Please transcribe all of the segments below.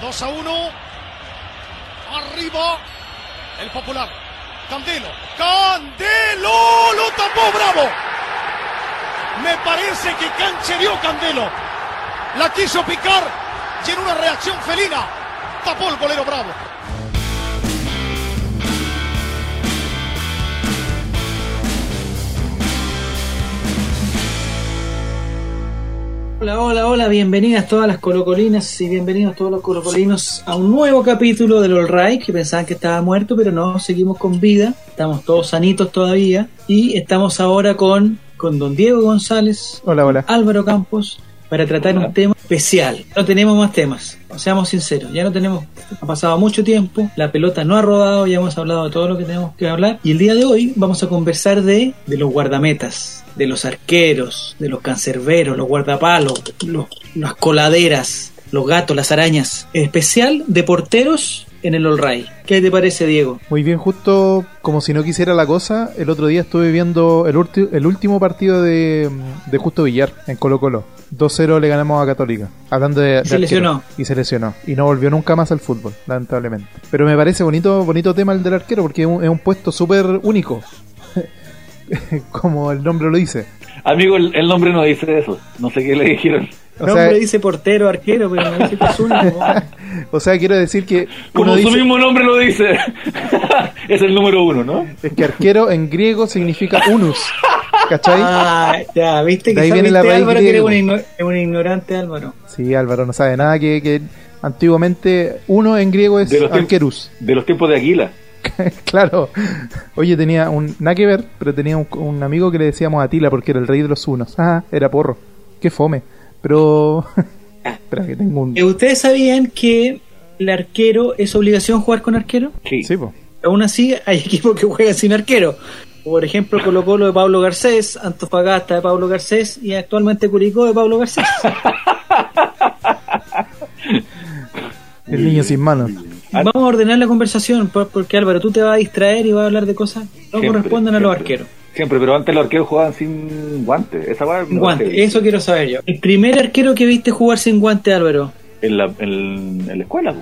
2 a 1. Arriba. El popular. Candelo. Candelo. Lo tapó Bravo. Me parece que canchereó Candelo. La quiso picar y en una reacción felina tapó el golero Bravo. Hola, hola, hola, bienvenidas todas las colocolinas y bienvenidos todos los colocolinos a un nuevo capítulo del All Right, que pensaban que estaba muerto, pero no, seguimos con vida, estamos todos sanitos todavía y estamos ahora con, con don Diego González, Hola, hola. Álvaro Campos, para tratar un tema especial. No tenemos más temas, seamos sinceros, ya no tenemos, ha pasado mucho tiempo, la pelota no ha rodado, ya hemos hablado de todo lo que tenemos que hablar y el día de hoy vamos a conversar de, de los guardametas, de los arqueros, de los cancerberos, los guardapalos, los, las coladeras, los gatos, las arañas, en especial de porteros en el All Right. ¿Qué te parece, Diego? Muy bien, justo como si no quisiera la cosa, el otro día estuve viendo el, el último partido de, de Justo Villar en Colo Colo. 2-0 le ganamos a Católica. Hablando de, de se arquero. lesionó. Y se lesionó. Y no volvió nunca más al fútbol, lamentablemente. Pero me parece bonito bonito tema el del arquero porque es un, es un puesto súper único. como el nombre lo dice. Amigo, el, el nombre no dice eso. No sé qué le dijeron. O El sea, nombre dice portero, arquero, pero me dice que es único. o sea, quiero decir que Como su dice, mismo nombre lo dice. es el número uno, ¿no? es que arquero en griego significa unus. ¿Cachai? Ah, ya, viste que ahí sabes, viene la viste, raíz Álvaro, que eres griego. un, igno- es un ignorante, Álvaro. Sí, Álvaro no sabe nada que, que antiguamente uno en griego es De los tiempos- arquerus. De los tiempos de Aguila. claro. Oye, tenía un nada que ver, pero tenía un, un amigo que le decíamos Atila porque era el rey de los unos. Ah, era porro. Qué fome. Pero espera que tengo un Eh, ¿Ustedes sabían que el arquero es obligación jugar con arquero? Sí. Sí, po. Aún así, hay equipos que juegan sin arquero. Por ejemplo, Colo Colo de Pablo Garcés, Antofagasta de Pablo Garcés y actualmente Curicó de Pablo Garcés. El niño sin manos. Vamos a ordenar la conversación por- porque Álvaro, tú te vas a distraer y vas a hablar de cosas que no Siempre, corresponden a los arqueros. Siempre, pero antes los arqueros jugaban sin guantes. Esa Guante, eso quiero saber yo. El primer arquero que viste jugar sin guante, Álvaro. En la, en, en la escuela,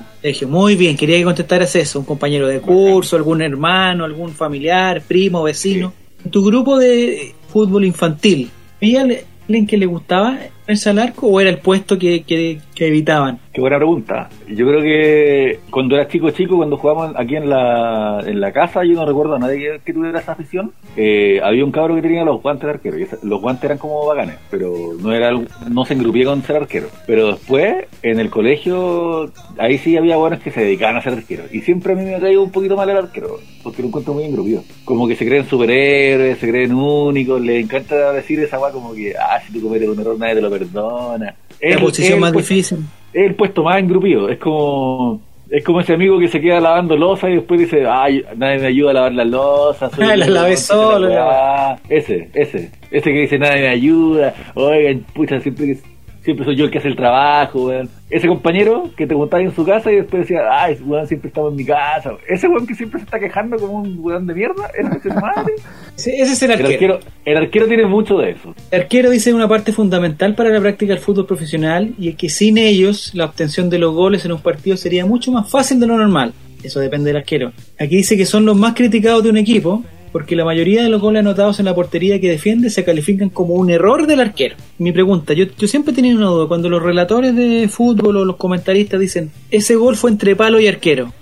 muy bien, quería que contestaras eso. Un compañero de curso, algún hermano, algún familiar, primo, vecino. En tu grupo de fútbol infantil, ¿había alguien que le gustaba irse al arco o era el puesto que, que, que evitaban? Qué buena pregunta. Yo creo que cuando era chico chico, cuando jugábamos aquí en la, en la casa, yo no recuerdo a nadie que, tuviera esa afición. Eh, había un cabro que tenía los guantes de arquero. y los guantes eran como bacanes, pero no era no se engrupía con ser arquero. Pero después, en el colegio, ahí sí había buenos que se dedicaban a ser arqueros. Y siempre a mí me ha caído un poquito mal el arquero, porque lo encuentro muy engrupido. Como que se creen superhéroes, se creen únicos, les encanta decir esa weá como que, ah, si tú cometes un error nadie te lo perdona. La posición más difícil. es el puesto más engrupido. Es como es como ese amigo que se queda lavando losa y después dice, ay, nadie me ayuda a lavar las losas. yo, lavé solo, la weá". Ese, ese. Ese que dice, nadie me ayuda. Oigan, pucha, siempre, siempre soy yo el que hace el trabajo, weón. Ese compañero que te montaba en su casa y después decía, ay, weón, siempre estamos en mi casa. Ese weón que siempre se está quejando como un weón de mierda, ese es el madre. Sí, Ese es el El arquero. arquero, el arquero tiene mucho de eso. El arquero dice una parte fundamental para la práctica del fútbol profesional y es que sin ellos la obtención de los goles en un partido sería mucho más fácil de lo normal. Eso depende del arquero. Aquí dice que son los más criticados de un equipo porque la mayoría de los goles anotados en la portería que defiende se califican como un error del arquero. Mi pregunta, yo, yo siempre he tenido una duda, cuando los relatores de fútbol o los comentaristas dicen ese gol fue entre palo y arquero,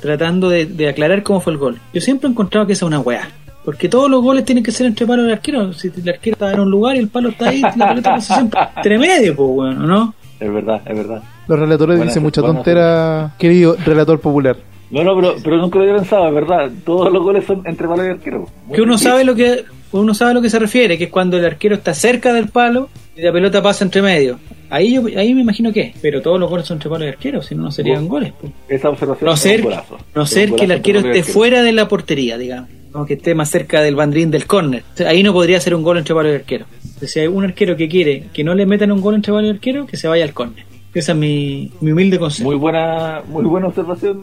tratando de, de aclarar cómo fue el gol. Yo siempre he encontrado que esa es una weá. Porque todos los goles tienen que ser entre palo y arquero. Si el arquero está en un lugar y el palo está ahí, la pelota pasa siempre entre medio, pues bueno, ¿no? Es verdad, es verdad. Los relatores dicen mucha tontera, querido relator popular. No, no, pero, pero nunca lo había pensado, es verdad. Todos los goles son entre palo y arquero. Que uno sabe lo que uno sabe a lo que se refiere, que es cuando el arquero está cerca del palo y la pelota pasa entre medio. Ahí yo ahí me imagino que, es. pero todos los goles son entre palo y arquero, si no no serían goles. pues. Esa observación No es ser, un golazo. no ser que el arquero esté fuera de la portería, digamos. No, que esté más cerca del bandrín del córner. Ahí no podría ser un gol entre palo y arquero. Entonces, si hay un arquero que quiere que no le metan un gol entre palo y arquero, que se vaya al córner. Esa es mi, mi humilde consejo. Muy buena, muy buena observación,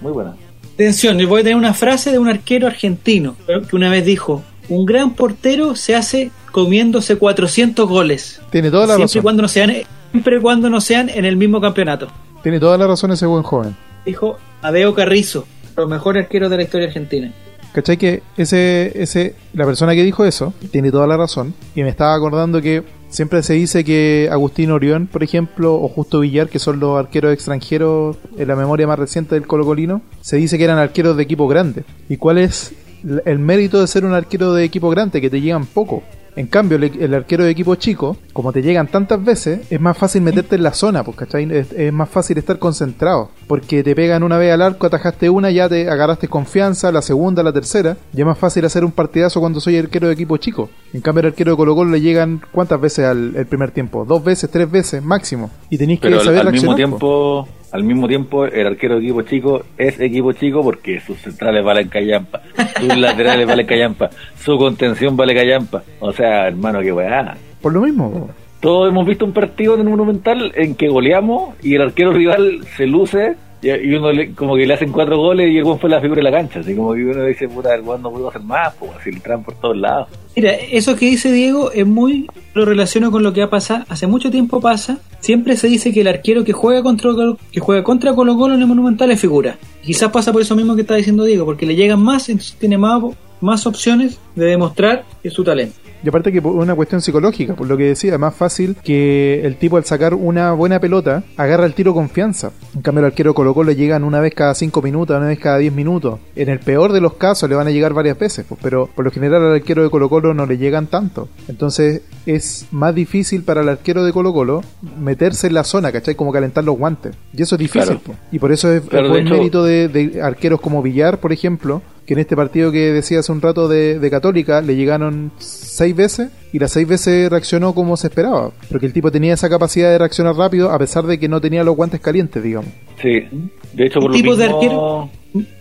Muy buena. Atención, les voy a tener una frase de un arquero argentino que una vez dijo: Un gran portero se hace comiéndose 400 goles. Tiene toda la siempre razón. cuando no sean siempre y cuando no sean en el mismo campeonato. Tiene toda la razón ese buen joven. Dijo Adeo Carrizo, los mejores arqueros de la historia argentina. ¿Cachai? Que ese, ese, la persona que dijo eso tiene toda la razón. Y me estaba acordando que siempre se dice que Agustín Orión, por ejemplo, o Justo Villar, que son los arqueros extranjeros en la memoria más reciente del Colo Colino, se dice que eran arqueros de equipo grande. ¿Y cuál es el mérito de ser un arquero de equipo grande? Que te llegan poco. En cambio, el, el arquero de equipo chico, como te llegan tantas veces, es más fácil meterte en la zona, pues, ¿cachai? Es, es más fácil estar concentrado. Porque te pegan una vez al arco, atajaste una, ya te agarraste confianza, la segunda, la tercera. Y es más fácil hacer un partidazo cuando soy arquero de equipo chico. En cambio, el arquero de Colo Colo le llegan, ¿cuántas veces al el primer tiempo? Dos veces, tres veces, máximo. Y tenéis que Pero al, saber al mismo reaccionar, po. Al mismo tiempo, el arquero de equipo chico es equipo chico porque sus centrales valen callampa, sus laterales valen callampa, su contención vale callampa. O sea, hermano, qué weá. Por lo mismo. Todos hemos visto un partido en el Monumental en que goleamos y el arquero rival se luce y, uno le- como que le hacen cuatro goles y el weón fue la figura de la cancha. Así como que uno dice, puta, el weón no pudo hacer más, pues así le entran por todos lados. Mira, eso que dice Diego es muy lo relaciono con lo que ha pasado, hace mucho tiempo pasa, siempre se dice que el arquero que juega contra que juega contra Colo Colo en el Monumental es figura. Quizás pasa por eso mismo que está diciendo Diego, porque le llegan más, entonces tiene más, más opciones de demostrar su talento. Y aparte que por una cuestión psicológica, por lo que decía, es más fácil que el tipo al sacar una buena pelota agarra el tiro confianza. En cambio el arquero Colo Colo le llegan una vez cada 5 minutos, una vez cada 10 minutos. En el peor de los casos le van a llegar varias veces, pues, pero por lo general al arquero de Colo Colo no le llegan tanto. Entonces es más difícil para el arquero de Colo Colo meterse en la zona, ¿cachai? Como calentar los guantes. Y eso es difícil. Claro. pues. Y por eso es, Claro, es de buen mérito de, de arqueros como Villar, por ejemplo, que en este partido que decía hace un rato de, de Católica le llegaron seis veces y las seis veces reaccionó como se esperaba, porque el tipo tenía esa capacidad de reaccionar rápido a pesar de que no tenía los guantes calientes, digamos. Sí, de hecho, por lo ¿Tipos de arquero?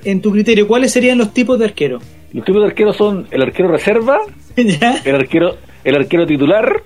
En tu criterio, ¿cuáles serían los tipos de arquero? los tipos de arqueros son el arquero reserva, ¿Ya? el arquero, el arquero titular,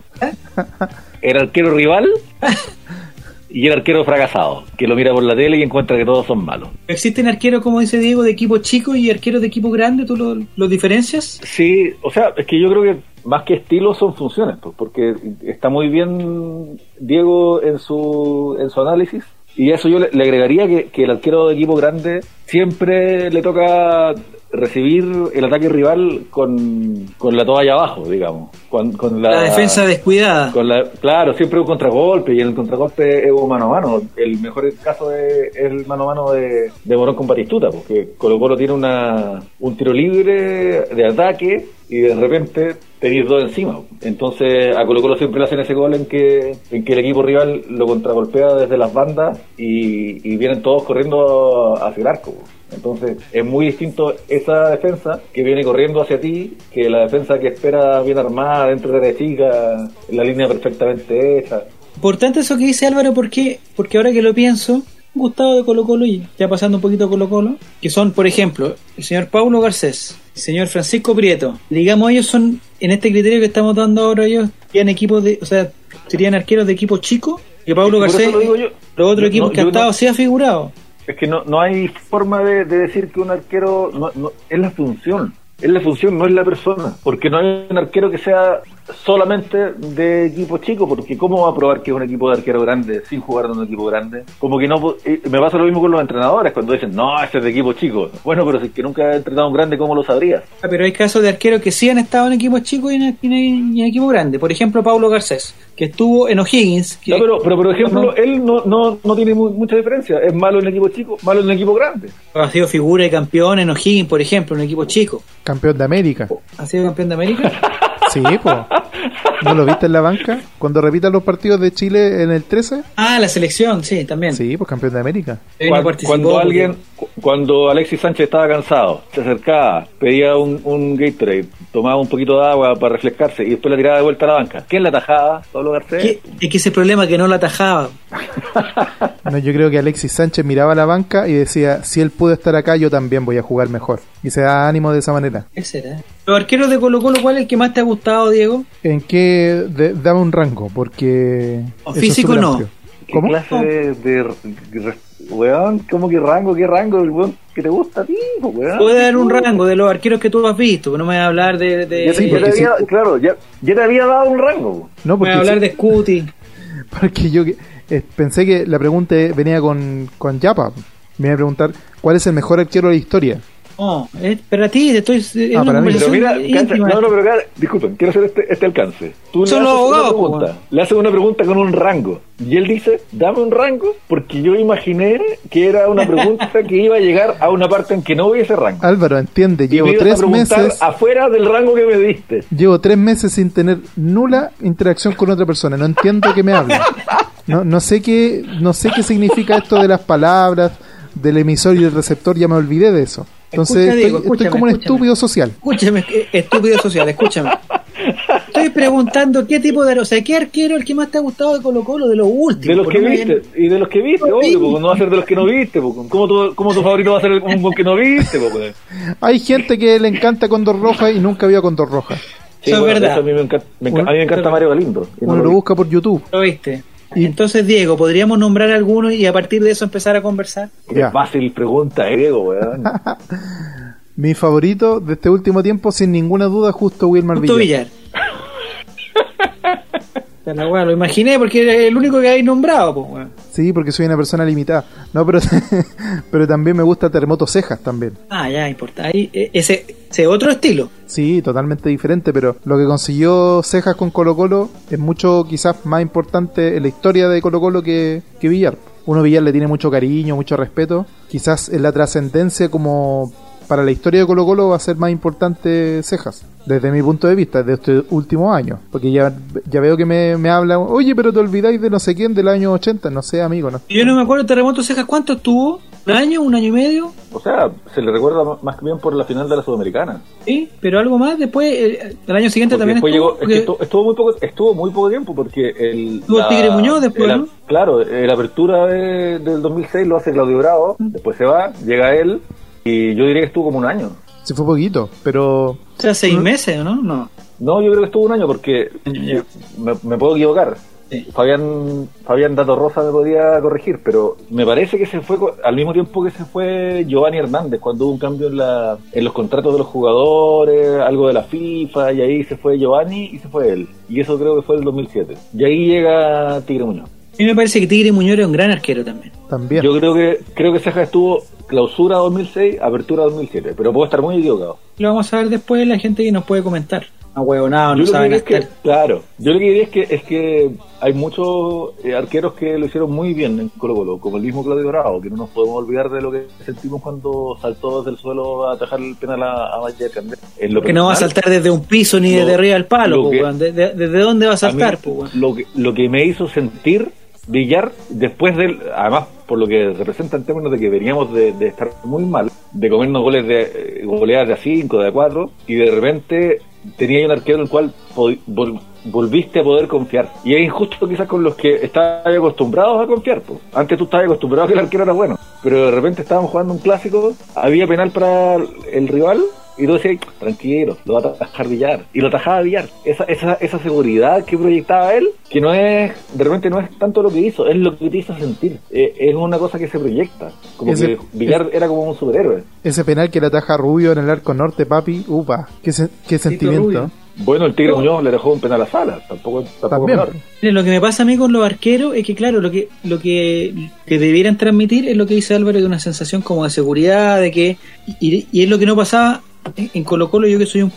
el arquero rival y el arquero fracasado, que lo mira por la tele y encuentra que todos son malos. ¿Existen arqueros, como dice Diego, de equipo chico y arqueros de equipo grande? ¿Tú lo- los diferencias? Sí, o sea, es que yo creo que más que estilos son funciones, pues, porque está muy bien Diego en su, en su análisis. Y a eso yo le, le agregaría que, que el arquero de equipo grande siempre le toca recibir el ataque rival con, con la toalla abajo, digamos. Con, con la, La defensa descuidada. con la, claro, siempre un contragolpe y el contragolpe es un mano a mano. El mejor caso es el mano a mano de, de Morón con Batistuta, porque Colo Colo tiene una, un tiro libre de ataque y de repente tenéis dos encima. Entonces a Colo Colo siempre le hacen ese gol en que, en que el equipo rival lo contragolpea desde las bandas y, y vienen todos corriendo hacia el arco. Entonces es muy distinto esa defensa que viene corriendo hacia ti que la defensa que espera bien armada dentro de la chica, la línea perfectamente hecha. Importante eso que dice Álvaro, ¿por qué? Porque ahora que lo pienso, Gustavo de Colo Colo y ya pasando un poquito a Colo Colo, que son, por ejemplo, el señor Paulo Garcés, el señor Francisco Prieto, digamos ellos son, en este criterio que estamos dando ahora ellos, serían equipos de, o sea, serían arqueros de equipo chico, que Paulo Garcés, lo digo yo. los otros equipos no, que ha estado no- sí ha figurado. Es que no, no hay forma de, de decir que un arquero no, no- es la función. Es la función, no es la persona. Porque no hay un arquero que sea solamente de equipo chico. Porque ¿cómo va a probar que es un equipo de arquero grande sin jugar en un equipo grande? Como que no. Me pasa lo mismo con los entrenadores cuando dicen, no, ese es de equipo chico. Bueno, pero si es que nunca he entrenado un grande, ¿cómo lo sabrías? Ah, Pero hay casos de arqueros que sí han estado en equipos chicos y en, en- en equipos grandes. Por ejemplo, Paulo Garcés, que estuvo en O'Higgins. Que, No, pero, pero por ejemplo, él no, no, no tiene mu- mucha diferencia. Es malo en equipo chico, malo en equipo grande. ha sido figura y campeón en O'Higgins, por ejemplo, en un equipo chico. Campeón de América. ¿Ha sido campeón de América? Sí, pues. ¿No lo viste en la banca? Cuando repitan los partidos de Chile en el 13. Ah, la selección, sí, también. Sí, pues campeón de América. Cuando, alguien, cu- cuando Alexis Sánchez estaba cansado, se acercaba, pedía un, un Gatorade, tomaba un poquito de agua para refrescarse y después la tiraba de vuelta a la banca. ¿Quién la atajaba? Pablo Garcés. ¿Qué? Es que ese problema que no la atajaba. No, yo creo que Alexis Sánchez miraba la banca y decía, si él pudo estar acá, yo también voy a jugar mejor. Y se da ánimo de esa manera. ¿Qué será? Los arqueros de Colo Colo, ¿cuál es el que más te ha gustado, Diego? ¿En qué de- dame un rango? Porque... O eso es físico no. amplio. ¿Qué ¿Cómo? clase de, de- de- Weón, ¿cómo que rango? ¿Qué rango? El weón que te gusta a ti, weón. Puede dar un rango de los arqueros que tú has visto, pero no me voy a hablar de... de Ya, Sí, ya te porque Claro, ya, ya te había dado un rango. No, me voy porque, a hablar sí- de Scuti. porque yo... que- eh, pensé que la pregunta venía con, con Yapa. Me iba a preguntar cuál es el mejor arquero de la historia. No, es para ti, te estoy. Es Ah, una para mí. Pero conversación mira, Cancha, íntima. no, no, pero acá, disculpen, quiero hacer este, este alcance. Tú le Son haces una pregunta, po, le haces una pregunta con un rango. Y él dice, dame un rango, porque yo imaginé que era una pregunta que iba a llegar a una parte en que no hubiese rango. Álvaro, entiende, Y llevo me ibas a tres meses, afuera del rango que me diste. llevo tres meses sin tener nula interacción con otra persona. No entiendo qué me habla. No, no sé qué, no sé qué significa esto de las palabras, del emisor y del receptor. Ya me olvidé de eso. Entonces Escucha, Diego, estoy, como un estúpido social. Escúchame, eh, estúpido social, escúchame. Estoy preguntando qué tipo de. O sea, ¿qué arquero es el que más te ha gustado de Colo-Colo de los últimos? De los que viste, y de los que viste, No obvio, vi. porque no va a ser de los que no viste. porque ¿Cómo tu, cómo tu favorito va a ser el un que no viste? porque? Hay gente que le encanta Condor Roja y nunca vio Condor Roja. Eso es verdad. eso a mí me encanta, me enca- Bueno, a mí me encanta Mario Galindo. no Uno lo busca por YouTube. ¿Lo viste? Y- Entonces, Diego, ¿podríamos nombrar algunos y a partir de eso empezar a conversar? Qué Ya. fácil pregunta, eh, Diego, weón. Mi favorito de este último tiempo, sin ninguna duda, justo Wilmar Justo Villar. Villar. La lo imaginé porque era el único que habéis nombrado, pues. Sí, porque soy una persona limitada. No, pero, pero también me gusta Terremoto Cejas también. Ah, ya, importa. Ahí, eh, ese, ese otro estilo. Sí, totalmente diferente, pero lo que consiguió Cejas con Colo Colo es mucho quizás más importante en la historia de Colo Colo que, que Villar. Uno Villar le tiene mucho cariño, mucho respeto. Quizás en la trascendencia como para la historia de Colo Colo va a ser más importante Cejas, desde mi punto de vista, de estos últimos años. Porque ya, ya veo que me, me hablan, oye, pero te olvidáis de no sé quién del año 80, no sé, amigo, no. Yo no me acuerdo, Terremoto Cejas, ¿cuánto estuvo? ¿Un año? ¿Un año y medio? O sea, se le recuerda más que bien por la final de la Sudamericana. Sí, pero algo más. Después, eh, el año siguiente Porque también después estuvo. llegó, es que porque- estuvo, estuvo muy poco, estuvo muy poco tiempo porque el Tuvo el Tigre Muñoz después, la- ¿no? Claro, la apertura de- del 2006 lo hace Claudio Bravo, Mm. después se va, llega él y yo diría que estuvo como un año. Sí fue poquito, pero O sea, seis meses, ¿o no? No. No, yo creo que estuvo un año porque me, me puedo equivocar. Sí. Fabián Fabián Dato Rosa me podía corregir, pero me parece que se fue al mismo tiempo que se fue Giovanni Hernández cuando hubo un cambio en, la, en los contratos de los jugadores, algo de la FIFA, y ahí se fue Giovanni y se fue él. Y eso creo que fue el 2007. Y ahí llega Tigre Muñoz. A mí me parece que Tigre Muñoz era un gran arquero también. también. Yo creo que creo que Ceja estuvo clausura 2006, apertura 2007, pero puedo estar muy equivocado. Lo vamos a ver después la gente que nos puede comentar. Ah, huevonado, no Yo lo que saben diría es que, claro, yo lo que diría es que, es que hay muchos eh, arqueros que lo hicieron muy bien en Colo Colo, como el mismo Claudio Bravo, que no nos podemos olvidar de lo que sentimos cuando saltó desde el suelo a atajar el penal a, a Valle Candel. En lo Que no va a saltar desde un piso ni Lo- desde arriba del palo, lo po, que- weón. ¿De- de- ¿Desde dónde va a a mí, saltar, po, weón? lo, que, lo que me hizo sentir Villar después del, además por lo que representa en términos de que veníamos de, de estar muy mal, de comernos goles de eh, goleadas de a 5, de a 4, y de repente tenía un arquero en el cual volviste a poder confiar. Y es injusto quizás con los que estabas acostumbrados a confiar. po. Antes tú estabas acostumbrado a que el arquero era bueno, pero de repente estábamos jugando un clásico, había penal para el rival. Y tú decías, tranquilo, lo va a atajar Villar. Y lo atajaba Villar. Esa, esa, esa seguridad que proyectaba él, que no es, de repente no es tanto lo que hizo, es lo que te hizo sentir. Eh, es una cosa que se proyecta. Como Ese- que Villar era como un superhéroe. Ese penal que le ataja a Rubio en el arco norte, papi, upa, qué, se- qué sentimiento. Rubio. Bueno, el Tigre Muñoz le dejó un penal a Sala. Tampoco, tampoco lo que me pasa a mí con los arqueros es que, claro, lo que, lo que, que debieran transmitir es lo que dice Álvaro, de una sensación como de seguridad, de que. Y, y es lo que no pasaba en, Colo Colo, yo que soy un,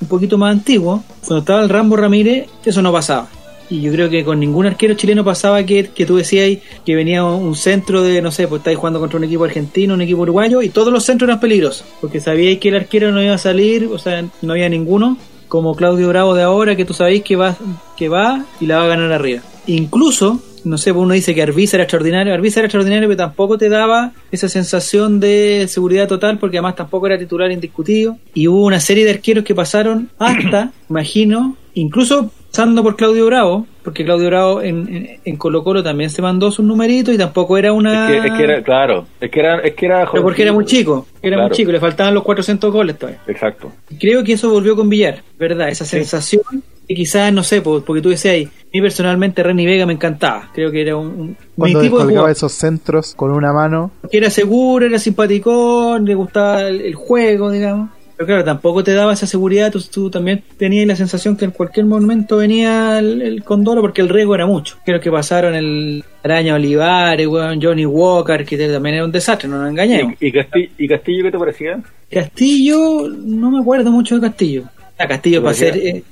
un poquito más antiguo, cuando estaba el Rambo Ramírez, eso no pasaba. Y yo creo que con ningún arquero chileno pasaba que, que tú decías que venía un centro de, no sé, pues estáis jugando contra un equipo argentino, un equipo uruguayo, y todos los centros eran peligrosos, porque sabíais que el arquero no iba a salir, o sea, no había ninguno, como Claudio Bravo de ahora, que tú sabéis que va, que va y la va a ganar arriba. Incluso, no sé, pues uno dice que Arbiza era extraordinario, Arbiza era extraordinario, pero tampoco te daba esa sensación de seguridad total, porque además tampoco era titular indiscutido. Y hubo una serie de arqueros que pasaron hasta, imagino, incluso pasando por Claudio Bravo, porque Claudio Bravo en, en, en Colo Colo también se mandó sus numeritos y tampoco era una... Es, que, es que era, claro, es que era, es que era Pero porque era muy chico, era Claro. muy chico, le faltaban los 400 goles todavía. Exacto. Y Creo que eso volvió con Villar, ¿verdad? Esa sensación que quizás, no sé, po- porque tú decías ahí, mí personalmente Renny Vega me encantaba. Creo que era un, un- mi Cuando tipo de esos centros con una mano, Que era seguro, era simpaticón, le gustaba el, el juego, digamos. Pero claro, tampoco te daba esa seguridad, tú, tú también tenías la sensación que en cualquier momento venía el, el Condoro porque el riesgo era mucho. Creo que pasaron el Araña Olivares, weón, Johnny Walker, que también era un desastre, no nos engañemos. ¿Y, y, Castillo, ¿Y Castillo qué te parecía? Castillo, no me acuerdo mucho de Castillo. A Castillo para ser, eh,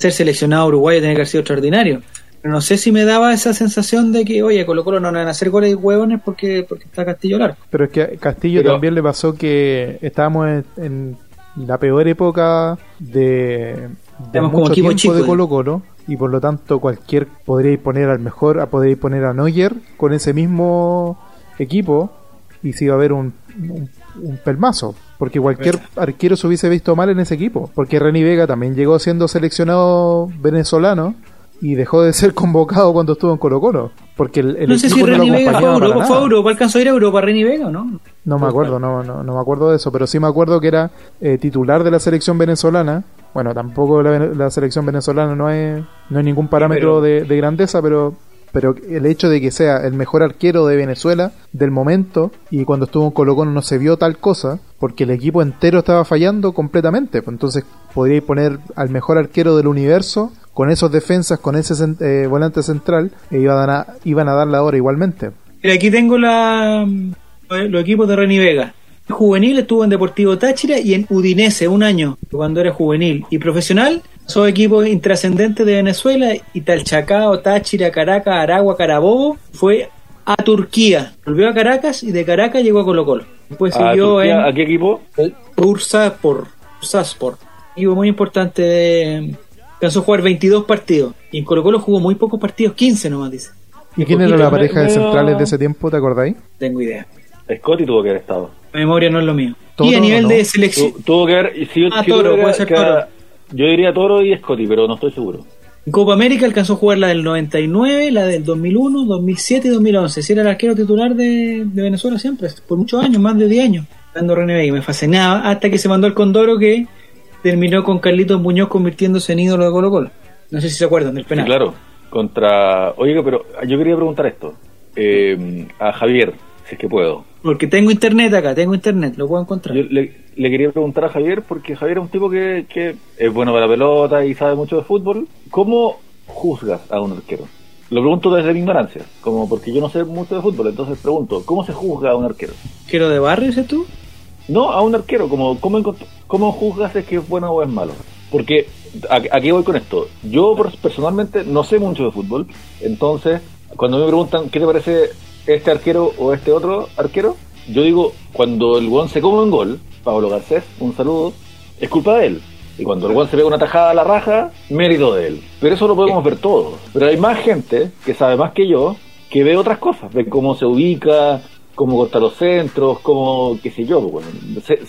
ser seleccionado uruguayo tiene que haber sido extraordinario. Pero no sé si me daba esa sensación de que, oye, Colo Colo no van a hacer goles y huevones porque, porque está Castillo largo. Pero es que a Castillo Pero- también le pasó que estábamos en, en la peor época de, de como mucho tiempo chico, de eh. Colo Colo y por lo tanto cualquier podríais poner al mejor, a podríais poner a Neuer con ese mismo equipo y si iba a haber un, un, un pelmazo. Porque cualquier arquero se hubiese visto mal en ese equipo. Porque Reni Vega también llegó siendo seleccionado venezolano y dejó de ser convocado cuando estuvo en Colo Colo. Porque el, el no sé si equipo no Reni Vega fue a Europa, fue a. Europa, alcanzó a ir a Europa Reni Vega o no? No me acuerdo, no, no, no me acuerdo de eso, pero sí me acuerdo que era eh, titular de la selección venezolana. Bueno, tampoco la, la selección venezolana no es, no es ningún parámetro de, de grandeza, pero, pero el hecho de que sea el mejor arquero de Venezuela del momento y cuando estuvo en Colo Colo no se vio tal cosa, porque el equipo entero estaba fallando completamente. Pues entonces podríais poner al mejor arquero del universo con esos defensas, con ese eh, volante central, e iban a, iban a dar la hora igualmente. Mira, aquí tengo la, los equipos de Reni Vega. Juvenil estuvo en Deportivo Táchira y en Udinese un año, cuando era juvenil. Y profesional, son equipos intrascendentes de Venezuela, Italchacao, Táchira, Caracas, Aragua, Carabobo. Fue a Turquía. Volvió a Caracas y de Caracas llegó a Colo Colo. Después ¿A, siguió Turquía? en ¿A qué equipo? Bursaspor. Bursaspor. Equipo muy importante. De, alcanzó a jugar 22 partidos. Y en Colo Colo jugó muy pocos partidos, 15 nomás dice. ¿Y quién era la me- pareja de centrales de ese tiempo? ¿Te acordáis? Tengo idea. Scotty tuvo que haber estado. Mi memoria no es lo mío. Y a nivel ¿no? de selección. Tu- tuvo que haber. y Si Ah, si Toro, puede ser que- Toro. Yo diría Toro y Scotty, pero no estoy seguro. En Copa América alcanzó a jugar la del 99, la del 2001, 2007 y 2011. Si era el arquero titular de, de Venezuela siempre, por muchos años, más de 10 años. Dando René Vega. Me fascinaba hasta que se mandó al Condoro que terminó con Carlitos Muñoz convirtiéndose en ídolo de Colo Colo. No sé si se acuerdan del Sí, penal. claro. Contra. Oiga, pero yo quería preguntar esto. Eh, a Javier, si es que puedo. Porque tengo internet acá, tengo internet, lo puedo encontrar. Yo le, le quería preguntar a Javier, porque Javier es un tipo que, que es bueno para la pelota y sabe mucho de fútbol. ¿Cómo juzgas a un arquero? Lo pregunto desde mi ignorancia, como porque yo no sé mucho de fútbol, entonces pregunto, ¿cómo se juzga a un arquero? ¿Arquero de barrio, dices tú? No, a un arquero, como ¿cómo, cómo juzgas es que es bueno o es malo? Porque, ¿a, a qué voy con esto? Yo personalmente no sé mucho de fútbol, entonces cuando me preguntan qué te parece este arquero o este otro arquero, yo digo, cuando el guan se come un gol, Pablo Garcés, un saludo, es culpa de él. Y cuando el guan se pega una tajada a la raja, mérito de él. Pero eso lo podemos ver todos. Pero hay más gente que sabe más que yo, que ve otras cosas, ve cómo se ubica, cómo corta los centros, cómo, qué sé yo, bueno, se,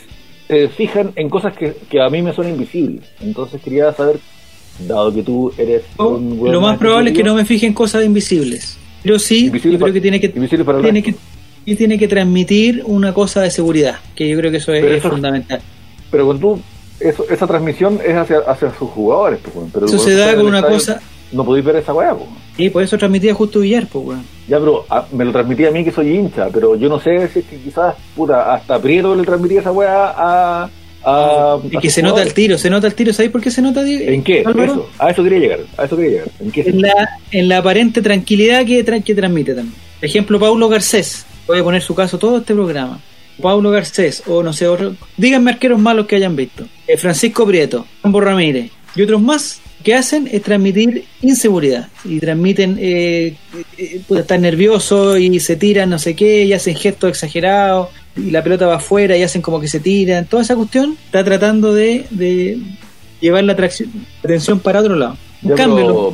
se fijan en cosas que, que a mí me son invisibles. Entonces quería saber, dado que tú eres un buen Oh, lo más probable es que no me fije en cosas invisibles. Pero sí, Invisible yo creo que tiene que, tiene que tiene que transmitir una cosa de seguridad, que yo creo que eso es, fundamental. Pero cuando tú, eso, esa transmisión es hacia, hacia sus jugadores, pues, pero Eso se da con una estadio, cosa- No podéis ver esa weá, pues. Y por eso transmitía justo Villar, pues, weón. Ya, pero ah, me lo transmitía a mí que soy hincha, pero yo no sé si es que quizás, puta, hasta Prieto le transmitía esa weá a. a Y a que se nota el tiro, se nota el tiro, ¿sabéis por qué se nota? Diego? ¿En qué? Eso, a eso quería llegar, a eso quería llegar. ¿En qué? En la, en la aparente tranquilidad que, que transmite también. Por ejemplo, Paulo Garcés, voy a poner su caso todo este programa. Paulo Garcés, o no sé, otro, díganme arqueros malos que hayan visto. Eh, Francisco Prieto, Rambo Ramírez y otros más que hacen es transmitir inseguridad y transmiten eh, eh, puta, estar nerviosos y se tiran no sé qué y hacen gestos exagerados y la pelota va afuera y hacen como que se tiran. Toda esa cuestión está tratando de, de llevar la atracción la atención para otro lado. En cambio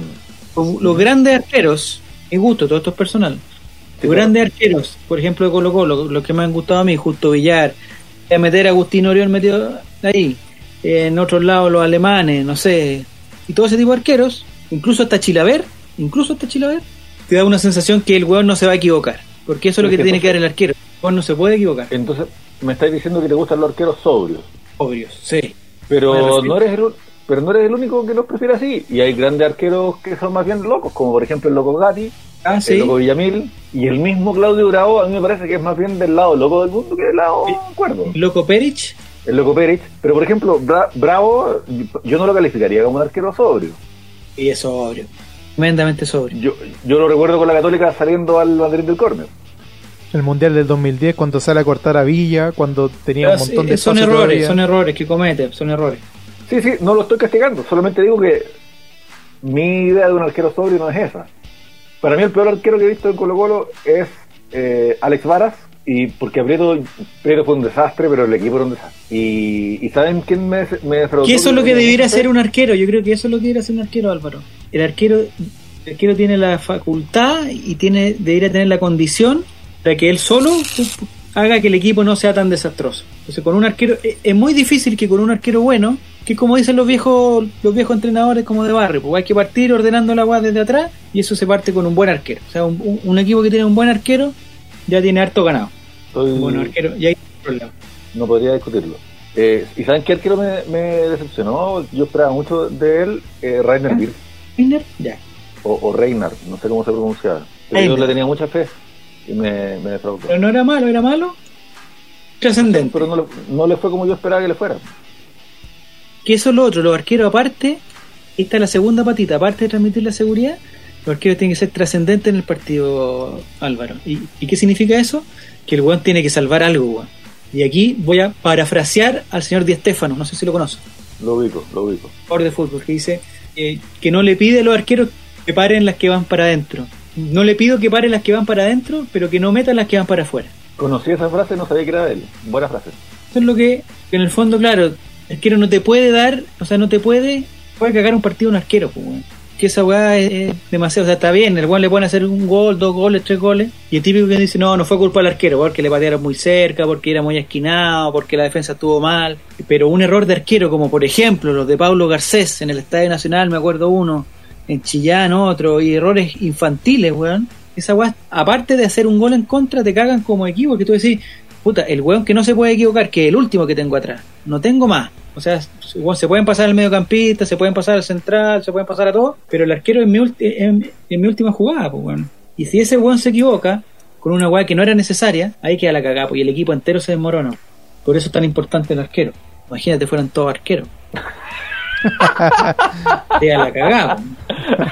los, grandes arqueros mi gusto todo esto es personal. Los grandes arqueros por ejemplo de Colo Colo los que me han gustado a mí Justo Villar a meter a Agustín Orión metido ahí en otros lados los alemanes no sé y todo ese tipo de arqueros incluso hasta Chilaver incluso hasta Chilaver te da una sensación que el weón no se va a equivocar porque eso es lo que que tiene que dar el arquero no se puede equivocar Entonces, me estáis diciendo que te gustan los arqueros sobrios. obvio sí Pero no eres el, pero no eres el único que los prefiere así. Y hay grandes arqueros que son más bien locos, como por ejemplo el Loco Gatti, ah el Loco Villamil y el mismo Claudio Bravo. A mí me parece que es más bien del lado loco del mundo que del lado cuerdo. Loco Perich el Loco Pérez, pero por ejemplo, Bra- Bravo, yo no lo calificaría como un arquero sobrio. Y es sobrio. Tremendamente sobrio. Yo, yo lo recuerdo con la Católica saliendo al banderín del córner. El Mundial del 2010, cuando sale a cortar a Villa, cuando tenía un montón de son errores, todavía. son errores que comete, son errores. Sí, sí, no lo estoy castigando, solamente digo que mi idea de un arquero sobrio no es esa. Para mí el peor arquero que he visto en Colo Colo es eh, Alex Varas, y porque Prieto, Prieto fue un desastre, pero el equipo era un desastre. Y, y ¿saben quién me, me? Que eso es lo que debiera hacer un arquero. Yo creo que eso es lo que debiera hacer un arquero, Álvaro. El arquero, el arquero tiene la facultad y tiene debería tener la condición para que él solo haga que el equipo no sea tan desastroso. Entonces, con un arquero es es muy difícil que con un arquero bueno, que como dicen los viejos los viejos entrenadores como de barrio, pues hay que partir ordenando la agua desde atrás y eso se parte con un buen arquero. O sea, un, equipo que tiene un buen arquero ya tiene harto ganado. Estoy- Un buen arquero, y ahí hay problema. no podría discutirlo. Eh, ¿Y saben qué arquero me, me decepcionó? Yo esperaba mucho de él, eh, Rainer. Birk, Reiner, Ya. o, o Reinar, no sé cómo se pronunciaba. Pero yo Reiner. le tenía mucha fe y me, me defraudó. Pero no era malo, era malo. Trascendente. Pero no le, no le fue como yo esperaba que le fuera. Que eso es lo otro, los arqueros aparte, esta es la segunda patita, aparte de transmitir la seguridad, los arqueros tienen que ser trascendentes en el partido, Álvaro. ¿Y, y qué significa eso? Que el weón tiene que salvar algo, weón. Y aquí voy a parafrasear al señor Di Stéfano, no sé si lo conoce, Lo ubico, lo ubico. jugador de fútbol, que dice eh, que no le pide a los arqueros que paren las que van para adentro. No le pido que paren las que van para adentro, pero que no metan las que van para afuera. Conocí esa frase, no sabía que era de él. Buena frase. Eso es lo que, que en el fondo, claro, el arquero no te puede dar, o sea, no te puede, puede cagar un partido un arquero, pues. Que esa weá es, es demasiado, o sea, está bien, el weón le pueden hacer un gol, dos goles, tres goles, y el típico que dice, no, no fue culpa del arquero, porque le patearon muy cerca, porque era muy esquinado, porque la defensa estuvo mal, pero un error de arquero, como por ejemplo los de Pablo Garcés en el Estadio Nacional, me acuerdo uno, en Chillán otro, y errores infantiles, weón. Esa weá, aparte de hacer un gol en contra, te cagan como equipo, que tú decís, puta, el weón que no se puede equivocar, que es el último que tengo atrás, no tengo más. O sea, se pueden pasar al mediocampista, se pueden pasar al central, se pueden pasar a todo, pero el arquero es mi, en, en mi última jugada, pues weón. Y si ese weón se equivoca, con una weá que no era necesaria, ahí queda la cagada, pues, y el equipo entero se desmorona. Por eso es tan importante el arquero. Imagínate, fueran todos arqueros. Queda la cagada. pues.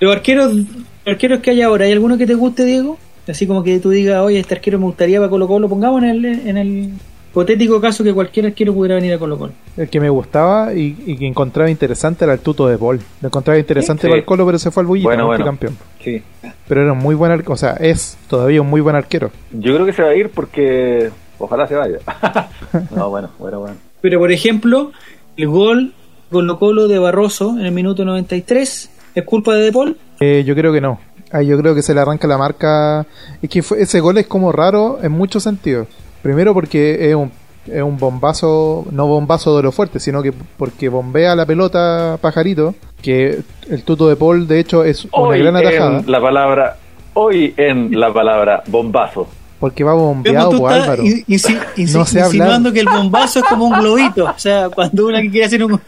Los arqueros, los arqueros que hay ahora, ¿hay alguno que te guste, Diego? Así como que tú digas, oye, este arquero me gustaría para Colo Colo, pongamos en el, en el hipotético caso que cualquier arquero pudiera venir a Colo Colo. El que me gustaba y, y que encontraba interesante era el tuto de Paul. Lo encontraba interesante Sí. para el Colo, pero se fue al bullito, Bueno, ¿no? bueno. campeón. Sí. Pero era un muy buen arquero, o sea, es todavía un muy buen arquero. Yo creo que se va a ir porque ojalá se vaya. no, bueno, bueno, bueno. Pero por ejemplo, el gol Colo Colo de Barroso en el minuto 93 es culpa de De Paul. Eh, yo creo que no. Ah, yo creo que se le arranca la marca. Es que fue- ese gol es como raro en muchos sentidos. Primero porque es un, es un bombazo, no bombazo de lo fuerte, sino que porque bombea la pelota pajarito, que el tuto de Paul de hecho es una gran atajada, en la palabra, hoy en la palabra bombazo. Porque va bombeado por Álvaro. in- insi- insi- No sé hablar. insinuando que el bombazo es como un globito. O sea, cuando una que quiere hacer un,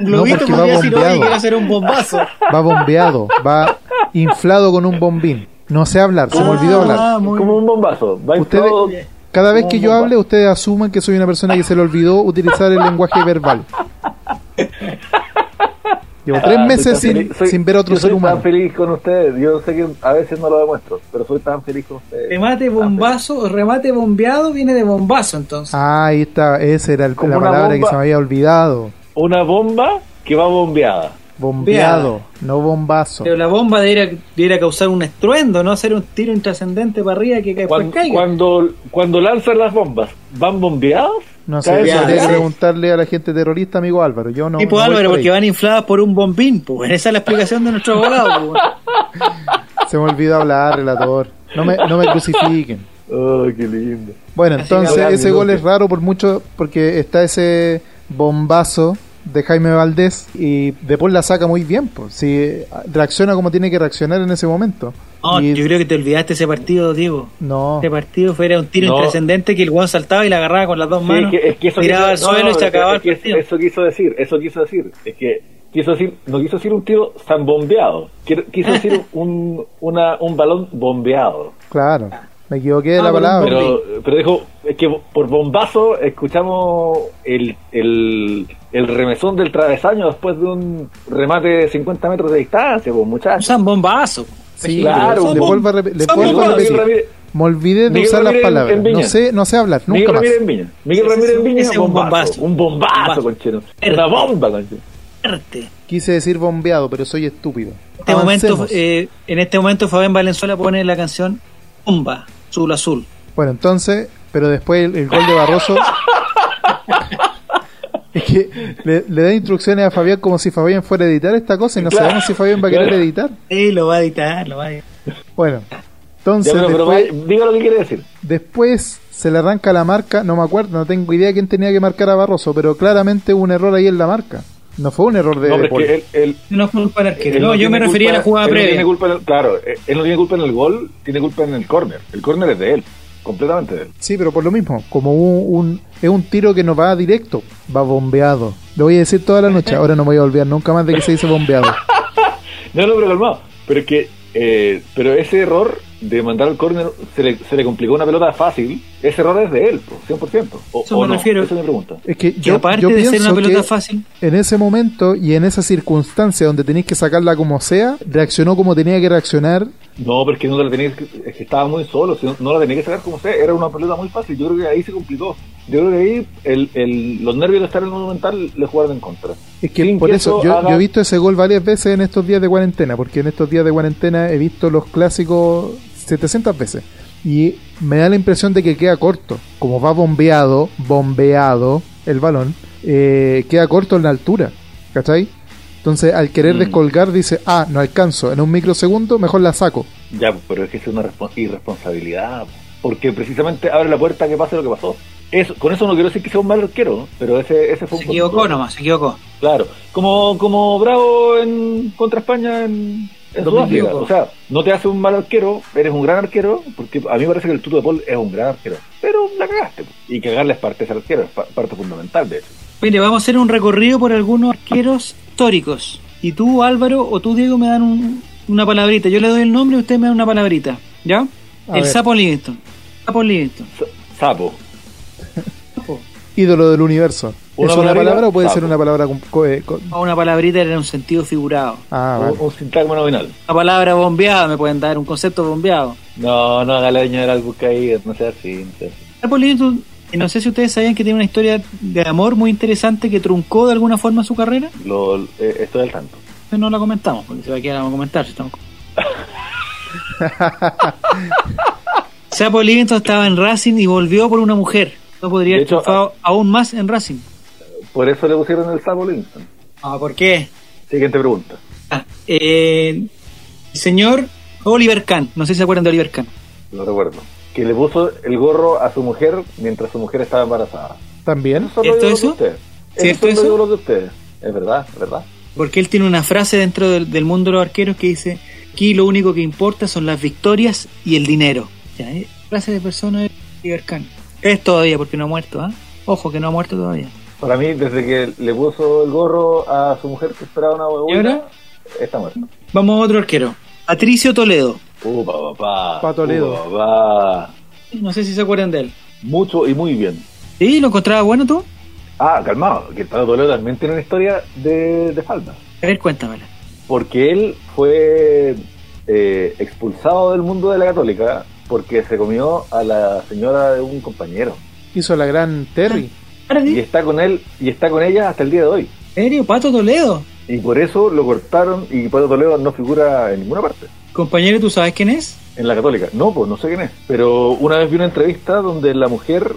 globito, porque va podría decir, oye, quiero hacer un bombazo. Va bombeado, va inflado con un bombín. No sé hablar, se me olvidó hablar. Ah, muy Como un bombazo. Va Ustedes- Cada vez que yo hable, ustedes asuman que soy una persona que se le olvidó utilizar el lenguaje verbal. Llevo tres Ah, meses soy tan sin, feliz- soy- sin ver a otro yo ser soy humano. tan feliz con ustedes. Yo sé que a veces no lo demuestro, pero soy tan feliz con ustedes. Remate bombazo o remate bombeado viene de bombazo entonces. Ah, ahí está, esa era el- la una palabra que se me había olvidado. Una bomba que va bombeada. Bombeado, no bombazo. Pero la bomba debería causar un estruendo, no hacer un tiro intrascendente para arriba que después Cuando, caiga. cuando, cuando lanzan las bombas, ¿van bombeados? No sé, ya. preguntarle a la gente terrorista, amigo Álvaro. Yo no. tipo no voy Álvaro, por porque van infladas por un bombín, pues. Esa es la explicación de nuestro abogado, pues. Se me olvidó hablar, relator. No me, no me crucifiquen. Oh, qué lindo. Bueno, Así entonces ese gol es raro por mucho porque está ese bombazo de Jaime Valdés y después la saca muy bien, pues. Si reacciona como tiene que reaccionar en ese momento. No, Y- yo creo que te olvidaste ese partido, Diego. no, Este partido fue era un tiro No. intrascendente que el guan saltaba y la agarraba con las dos Sí, manos, es que, es que eso tiraba al quiso- no, suelo no, y se acababa es que el partido. Eso quiso decir, eso quiso decir. Es que quiso decir, no quiso decir un tiro tan bombeado. Quiero- Quiso decir un, una, un balón bombeado. claro. Me equivoqué de Ah, la un palabra. Pero, pero dijo, es que por bombazo escuchamos el, el, el remesón del travesaño después de un remate de 50 metros de distancia, pues muchachos. Usan bombazo. Sí, Claro, pero le vuelvo a. Miguel repetir. Ramírez, Me olvidé de Miguel usar las Ramírez en- palabras. en Viña. No sé, no sé hablar, Miguel nunca más. Ramírez en Viña. Miguel Ese Ramírez en Viña, es un bombazo. Un bombazo, Bombazo. conchero. Una bomba, conchero. Fuerte. Quise decir bombeado, pero soy estúpido. En este, momento, eh, en este momento Fabián Valenzuela pone la canción Bomba, Azul Azul. Bueno, entonces, pero después el, el gol de Barroso. es que le, le da instrucciones a Fabián como si Fabián fuera a editar esta cosa y no Claro. sabemos si Fabián va a querer Claro. editar. Sí, lo va a editar, lo va a editar. Bueno, Ya, entonces pero, pero después, diga lo que quiere decir. después se le arranca la marca, no me acuerdo, no tengo idea quién tenía que marcar a Barroso, pero claramente hubo un error ahí en la marca. No fue un error de No, pero Paul. es que él, él, No es culpa del arquero. No, yo me refería a la jugada él no previa. tiene culpa en el- claro, él no tiene culpa en el gol, tiene culpa en el córner. El córner es de él, completamente de él. Sí, pero por lo mismo, como un, un- es un tiro que no va directo, va bombeado. Lo voy a decir toda la noche, ahora no me voy a olvidar nunca más de que se dice bombeado. No, no, pero calmado. Pero es que, eh, pero ese error de mandar al córner se le, se le complicó una pelota fácil. Ese error es de él, po, 100%. O, Eso o me no, refiero. Esa es mi pregunta. Es que Que yo, aparte yo de ser pienso una pelota que fácil, en ese momento y en esa circunstancia donde tenéis que sacarla como sea, reaccionó como tenía que reaccionar. No, pero es que no la tenía que, es que estaba muy solo, si no, no la tenía que sacar como sea, era una pelota muy fácil. Yo creo que ahí se complicó. Yo creo que ahí el, el, los nervios de estar en el Monumental le jugaron en contra. Es que Sin por que eso eso yo, haga- yo he visto ese gol varias veces en estos días de cuarentena, porque en estos días de cuarentena he visto los clásicos 700 veces. Y me da la impresión de que queda corto. Como va bombeado, bombeado el balón, eh, queda corto en la altura. ¿Cachai? Entonces al querer Mm. descolgar dice, ah, no alcanzo, en un microsegundo mejor la saco. Ya, pues, pero es que es una respon- irresponsabilidad. Porque precisamente abre la puerta a que pase lo que pasó. Eso, con eso no quiero decir que sea un mal arquero, ¿no? pero ese, ese fue se un equivocó nomás, se equivocó. Claro, como, como Bravo en contra España en, Sudáfrica. mismo. O sea, no te hace un mal arquero, eres un gran arquero, porque a mí me parece que el Tuto de Paul es un gran arquero. Pero la cagaste. Y cagarle es parte de arquero, es pa- parte fundamental de eso. Mire, vamos a hacer un recorrido por algunos arqueros históricos. Y tú, Álvaro, o tú, Diego, me dan un- una palabrita. Yo le doy el nombre y ustedes me dan una palabrita. ¿Ya? A el ver. Sapo Livingston. Sapo Livingston. Sa- Sapo. Ídolo del universo. ¿Una ¿Es una palabrita? palabra o puede Sapo. ser una palabra con... co- eh, con- O una palabrita era un sentido figurado. Ah, Un- vale. un, sintagma nominal. Una palabra bombeada me pueden dar, un concepto bombeado. No, no haga la señora algo caído, no sea así. No sea así. Sapo Livingston, eh, no sé si ustedes sabían que tiene una historia de amor muy interesante que truncó de alguna forma su carrera. Lo, eh, estoy al tanto. Pero no la comentamos, porque se va a quedar a comentar. Si estamos... Sapo Livingston estaba en Racing y volvió por una mujer. No podría haber hecho, triunfado aún más en Racing. Por eso le pusieron el Sapo Livingston. Ah, ¿por qué? Siguiente pregunta. Ah, eh, el señor Oliver Kahn, no sé si se acuerdan de Oliver Kahn. Lo recuerdo. Que le puso el gorro a su mujer mientras su mujer estaba embarazada. También. ¿Cierto lo digo eso? de ustedes. ¿Cierto Eso eso? lo digo de ustedes. Es verdad, es verdad. Porque él tiene una frase dentro del, del mundo de los arqueros que dice, aquí lo único que importa son las victorias y el dinero. Ya, eh, frase de persona de Oliver Kahn. Es todavía porque no ha muerto, ¿ah? Ojo que no ha muerto todavía. Para mí, desde que le puso el gorro a su mujer que esperaba una ¿Y huevona, ahora? está muerto. Vamos a otro arquero. Patricio Toledo. Upa, papá. Pa' Toledo. Upa, papá. No sé si se acuerdan de él. Mucho y muy bien. ¿Sí? ¿Lo encontraba bueno tú? Ah, calmado, que el Pato Toledo también tiene una historia de, de falda. A ver, cuéntamela. Porque él fue eh, expulsado del mundo de la católica porque se comió a la señora de un compañero. Hizo la gran Terry. Y está con él, y está con ella hasta el día de hoy. ¿En serio? ¿Pato Toledo? Y por eso lo cortaron y Pato Toledo no figura en ninguna parte. Compañero, ¿tú sabes quién es? En la católica. No, pues no sé quién es. Pero una vez vi una entrevista donde la mujer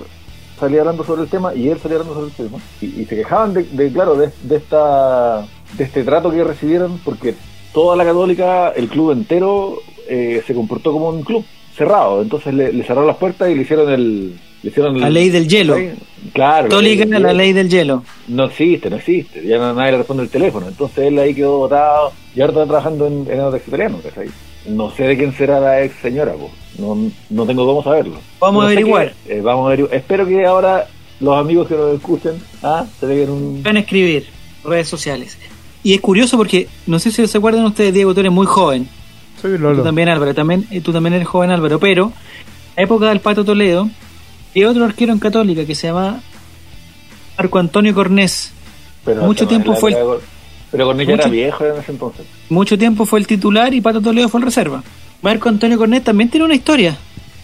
salía hablando sobre el tema y él salía hablando sobre el tema. Y, y se quejaban de, de, claro, de, de esta de este trato que recibieron porque toda la católica, el club entero, eh, se comportó como un club cerrado. Entonces le, le cerraron las puertas y le hicieron el... Le hicieron La el- ley del hielo. ¿sí? Claro. ley del la ley del hielo. No existe, no existe. Ya no- nadie le responde el teléfono. Entonces él ahí quedó votado y ahora está trabajando en, en Aerotaxi Italiano, ¿cachai? No sé de quién será la ex señora. No, no tengo cómo saberlo. Vamos a No averiguar. qué- eh, vamos a averiguar. Espero que ahora los amigos que nos escuchen ah, se peguen un... Pueden escribir redes sociales. Y es curioso porque, no sé si se acuerdan ustedes, Diego, tú eres muy joven. Soy Tú Lolo. también, Álvaro. También, eh, tú también eres joven, Álvaro. Pero la época del Pato Toledo, y otro arquero en Católica que se llama Marco Antonio Cornés. Pero Mucho no, tiempo fue el- Pero Cornés Mucho- era viejo en ese entonces. Mucho tiempo fue el titular y Pato Toledo fue el reserva. Marco Antonio Cornés también tiene una historia.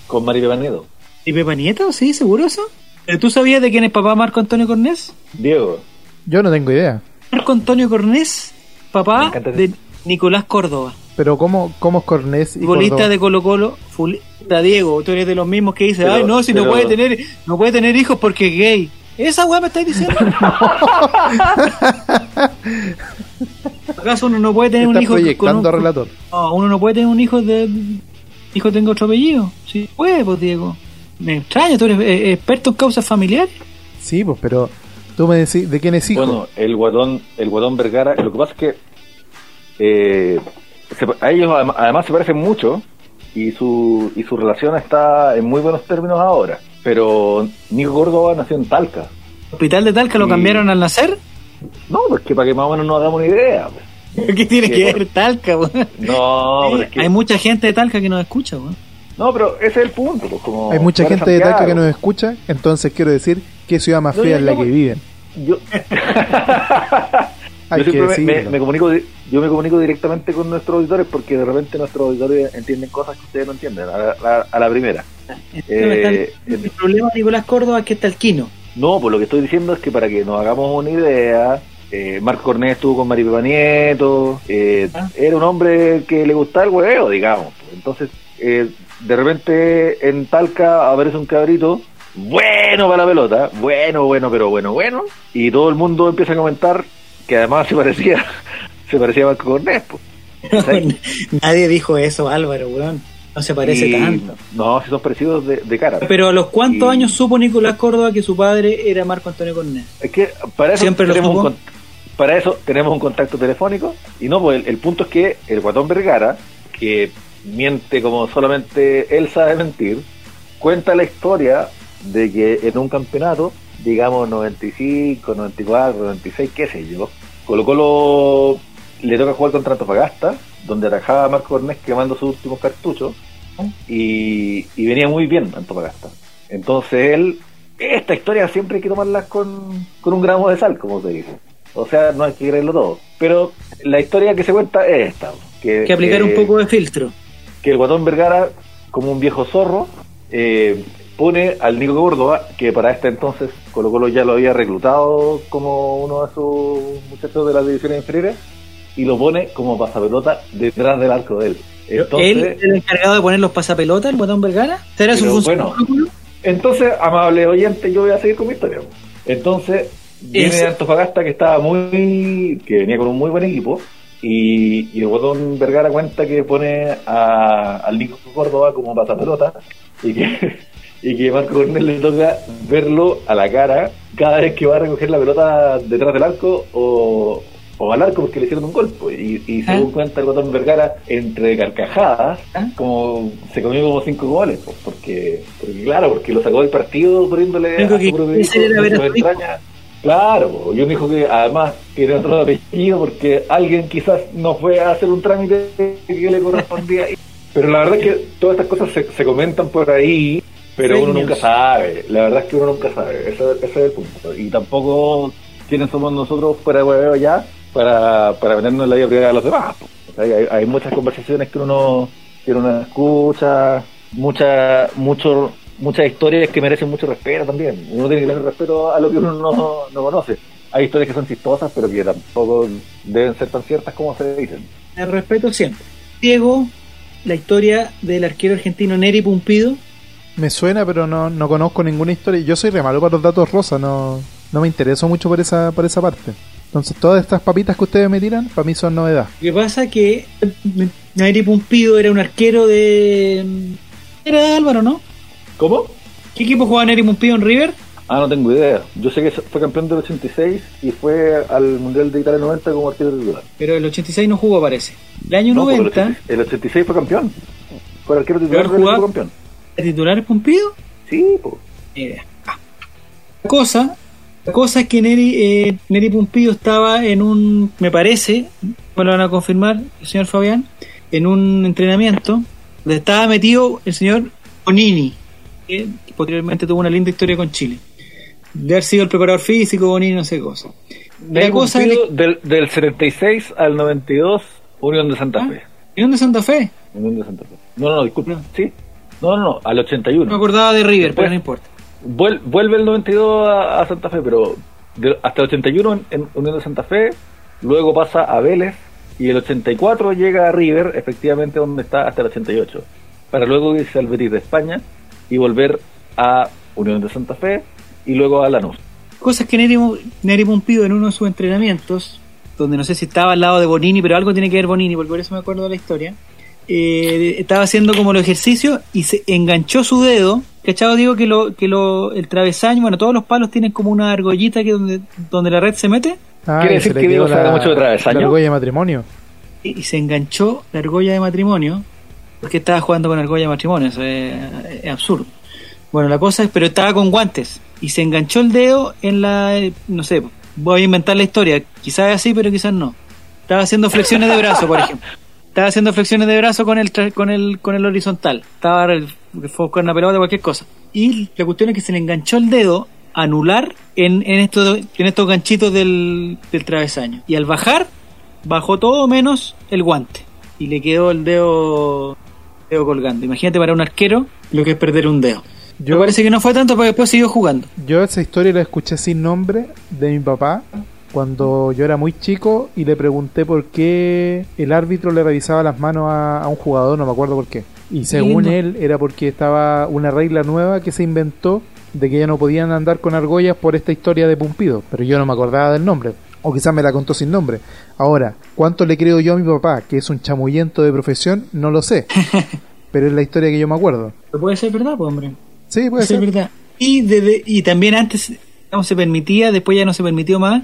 Con Mari Pepanedo. ¿Y Pepa Nieto? ¿Sí? ¿Seguro eso? ¿Pero tú sabías de quién es papá Marco Antonio Cornés? Diego. Yo no tengo idea. Marco Antonio Cornés, papá de. Nicolás Córdoba, Pero ¿cómo, cómo es Cornés y futbolista de Colo Colo, futbolista Diego, tú eres de los mismos que dice, Pero- ay no, si no puede tener, no puede tener hijos porque es gay. ¿Esa weá me estáis diciendo? ¿Acaso uno no puede tener un hijo con proyectando un- relator. No, uno no puede tener un hijo de. Hijo tenga otro apellido. Sí, puede, pues, Diego. Me extraña, tú eres eh, experto en causas familiares. Sí, pues, pero tú me decís, ¿de quién es hijo? Bueno, el guatón, el guatón Vergara, lo que pasa es que eh, se- a ellos adem- además se parecen mucho y su, y su relación está en muy buenos términos ahora. Pero Nico Córdoba nació en Talca. ¿El hospital de Talca lo cambiaron al nacer? No, porque para que más o menos nos hagamos una idea. pues. ¿Qué tiene que ver Talca, weón? No, pero es que- Hay mucha gente de Talca que nos escucha, weón. no, pero ese es el punto. Pues, como Hay mucha gente de Talca que nos escucha, entonces quiero decir qué ciudad más No, fea yo- es la yo- que viven. Yo, Hay yo siempre me- me, decirlo. me comunico yo me comunico directamente con nuestros auditores porque de repente nuestros auditores entienden cosas que ustedes no entienden a la, a- a la primera Eh, el problema de Nicolás Córdoba es que es talquino. no pues lo que estoy diciendo es que para que nos hagamos una idea eh, Marco Cornés estuvo con Mari Pepa Nieto eh, Ah. era un hombre que le gustaba el hueveo digamos entonces eh, de repente en Talca aparece un cabrito bueno para la pelota bueno bueno pero bueno bueno y todo el mundo empieza a comentar que además se parecía se parecía a Marco Cornés pues. Nadie dijo eso, Álvaro, weón. No se parece Y- tanto. No, si son parecidos de, de cara. Pero a los cuántos Y- años supo Nicolás Córdoba que su padre era Marco Antonio Cornés. Es que para eso, Siempre lo tenemos un, para eso tenemos un contacto telefónico. Y no, pues el, el punto es que el guatón Vergara, que miente como solamente él sabe mentir, cuenta la historia de que en un campeonato, digamos 95, 94, 96, qué sé yo, Colo Colo le toca jugar contra Antofagasta, donde atajaba a Marco Cornés quemando sus últimos cartuchos, y, y venía muy bien Antofagasta. Entonces él, esta historia siempre hay que tomarla con, con un gramo de sal, como se dice. O sea, no hay que creerlo todo. Pero la historia que se cuenta es esta. Que, Que aplicar un poco de filtro. que el guatón Vergara, como un viejo zorro, eh, pone al Nico Córdoba, que para este entonces Colo Colo ya lo había reclutado como uno de sus muchachos de las divisiones inferiores, y lo pone como pasapelota detrás del arco de él. Entonces, ¿Él era el encargado de poner los pasapelotas, el botón Vergara? ¿Será su función? bueno. Entonces, amable oyente, yo voy a seguir con mi historia. Entonces, viene Antofagasta que estaba muy. que venía con un muy buen equipo. Y, y el botón Vergara cuenta que pone a, al Nico Córdoba como pasapelota. Y que, y que Marco Cornel le toca verlo a la cara cada vez que va a recoger la pelota detrás del arco o, o al arco porque le hicieron un golpe. Y, y según Ah. cuenta el botón Vergara, entre carcajadas, Ah. como se comió como cinco goles, pues, porque, porque claro, porque lo sacó del partido poniéndole a su propio. Claro, po, y un hijo que además tiene otro apellido porque alguien quizás no fue a hacer un trámite que le correspondía. Pero la verdad es que todas estas cosas se, se comentan por ahí, pero Fake uno news. nunca sabe. La verdad es que uno nunca sabe. Ese, ese es el punto. Y tampoco quiénes somos nosotros fuera de hueveo ya para, para meternos en la vida privada de los demás. hay, hay muchas conversaciones que uno, que uno escucha, mucha, mucho, muchas historias que merecen mucho respeto también. Uno tiene que tener respeto a lo que uno no, no conoce. Hay historias que son chistosas, pero que tampoco deben ser tan ciertas como se dicen. El respeto siempre. Diego, la historia del arquero argentino Neri Pumpido. Me suena, pero no, no conozco ninguna historia. Yo soy re malo para los datos rosas, no, no me intereso mucho por esa, por esa parte. Entonces, todas estas papitas que ustedes me tiran, para mí son novedad. Lo que pasa que Neri Pumpido era un arquero de. Era de Álvaro, ¿no? ¿Cómo? ¿Qué equipo jugaba Neri Pumpido en River? Ah, no tengo idea. Yo sé que fue campeón del 86 y fue al Mundial de Italia 90 como arquero titular. Pero el 86 no jugó, parece. El año No, porque 90, El 86, el 86 fue campeón. Fue el arquero titular del campeón. ¿El titular es Pumpido? Sí, pues. Ah. La cosa, la cosa es que Neri, eh, Neri Pumpido estaba en un, me parece, me lo van a confirmar el señor Fabián, en un entrenamiento donde estaba metido el señor Bonini, que posteriormente tuvo una linda historia con Chile. De haber sido el preparador físico, Bonini, no sé cosa. La Medio cosa cumplido es del, del 76 al 92, Unión de Santa Fe. Unión de Santa Fe. Unión de Santa Fe. No, no, no, disculpe. ¿Sí? No, no, no, al No 81. me acordaba de River, pero Después- no importa. Vuel- vuelve el 92 a, a Santa Fe, pero de- hasta el 81 en, en Unión de Santa Fe, luego pasa a Vélez y el 84 llega a River, efectivamente donde está hasta el 88, para luego irse al Betis de España y volver a Unión de Santa Fe y luego a Lanús. Cosas que Neri, Neri Pumpido en uno de sus entrenamientos, donde no sé si estaba al lado de Bonini, pero algo tiene que ver Bonini, porque por eso me acuerdo de la historia. Eh, estaba haciendo como los ejercicios y se enganchó su dedo. ¿Cachado? Digo que, lo, que lo, el travesaño, bueno, todos los palos tienen como una argollita que donde, donde la red se mete. Ah, ¿Quiere decir que Diego sabe mucho de travesaño? La argolla de matrimonio. y, y se enganchó la argolla de matrimonio porque estaba jugando con argolla de matrimonio, eso es, es absurdo. Bueno, la cosa es, pero estaba con guantes y se enganchó el dedo en la, no sé, voy a inventar la historia, quizás es así, pero quizás no. Estaba haciendo flexiones de brazo, por ejemplo. Estaba haciendo flexiones de brazo con el con el con el horizontal. Estaba con una pelota cualquier cosa. Y la cuestión es que se le enganchó el dedo anular en, en estos en estos ganchitos del, del travesaño. Y al bajar bajó todo menos el guante y le quedó el dedo, dedo colgando. Imagínate para un arquero lo que es perder un dedo. Yo- Me parece que no fue tanto porque después siguió jugando. Yo esa historia la escuché sin nombre de mi papá cuando yo era muy chico y le pregunté por qué el árbitro le revisaba las manos a, a un jugador, no me acuerdo por qué. Y según lindo. él era porque estaba una regla nueva que se inventó de que ya no podían andar con argollas por esta historia de Pumpido, pero yo no me acordaba del nombre. O quizás me la contó sin nombre. Ahora, ¿cuánto le creo yo a mi papá, que es un chamullento de profesión? No lo sé. Pero es la historia que yo me acuerdo. Pero puede ser verdad, pues, hombre. Sí, puede ser. verdad. Y, desde- y también antes se permitía, después ya no se permitió más,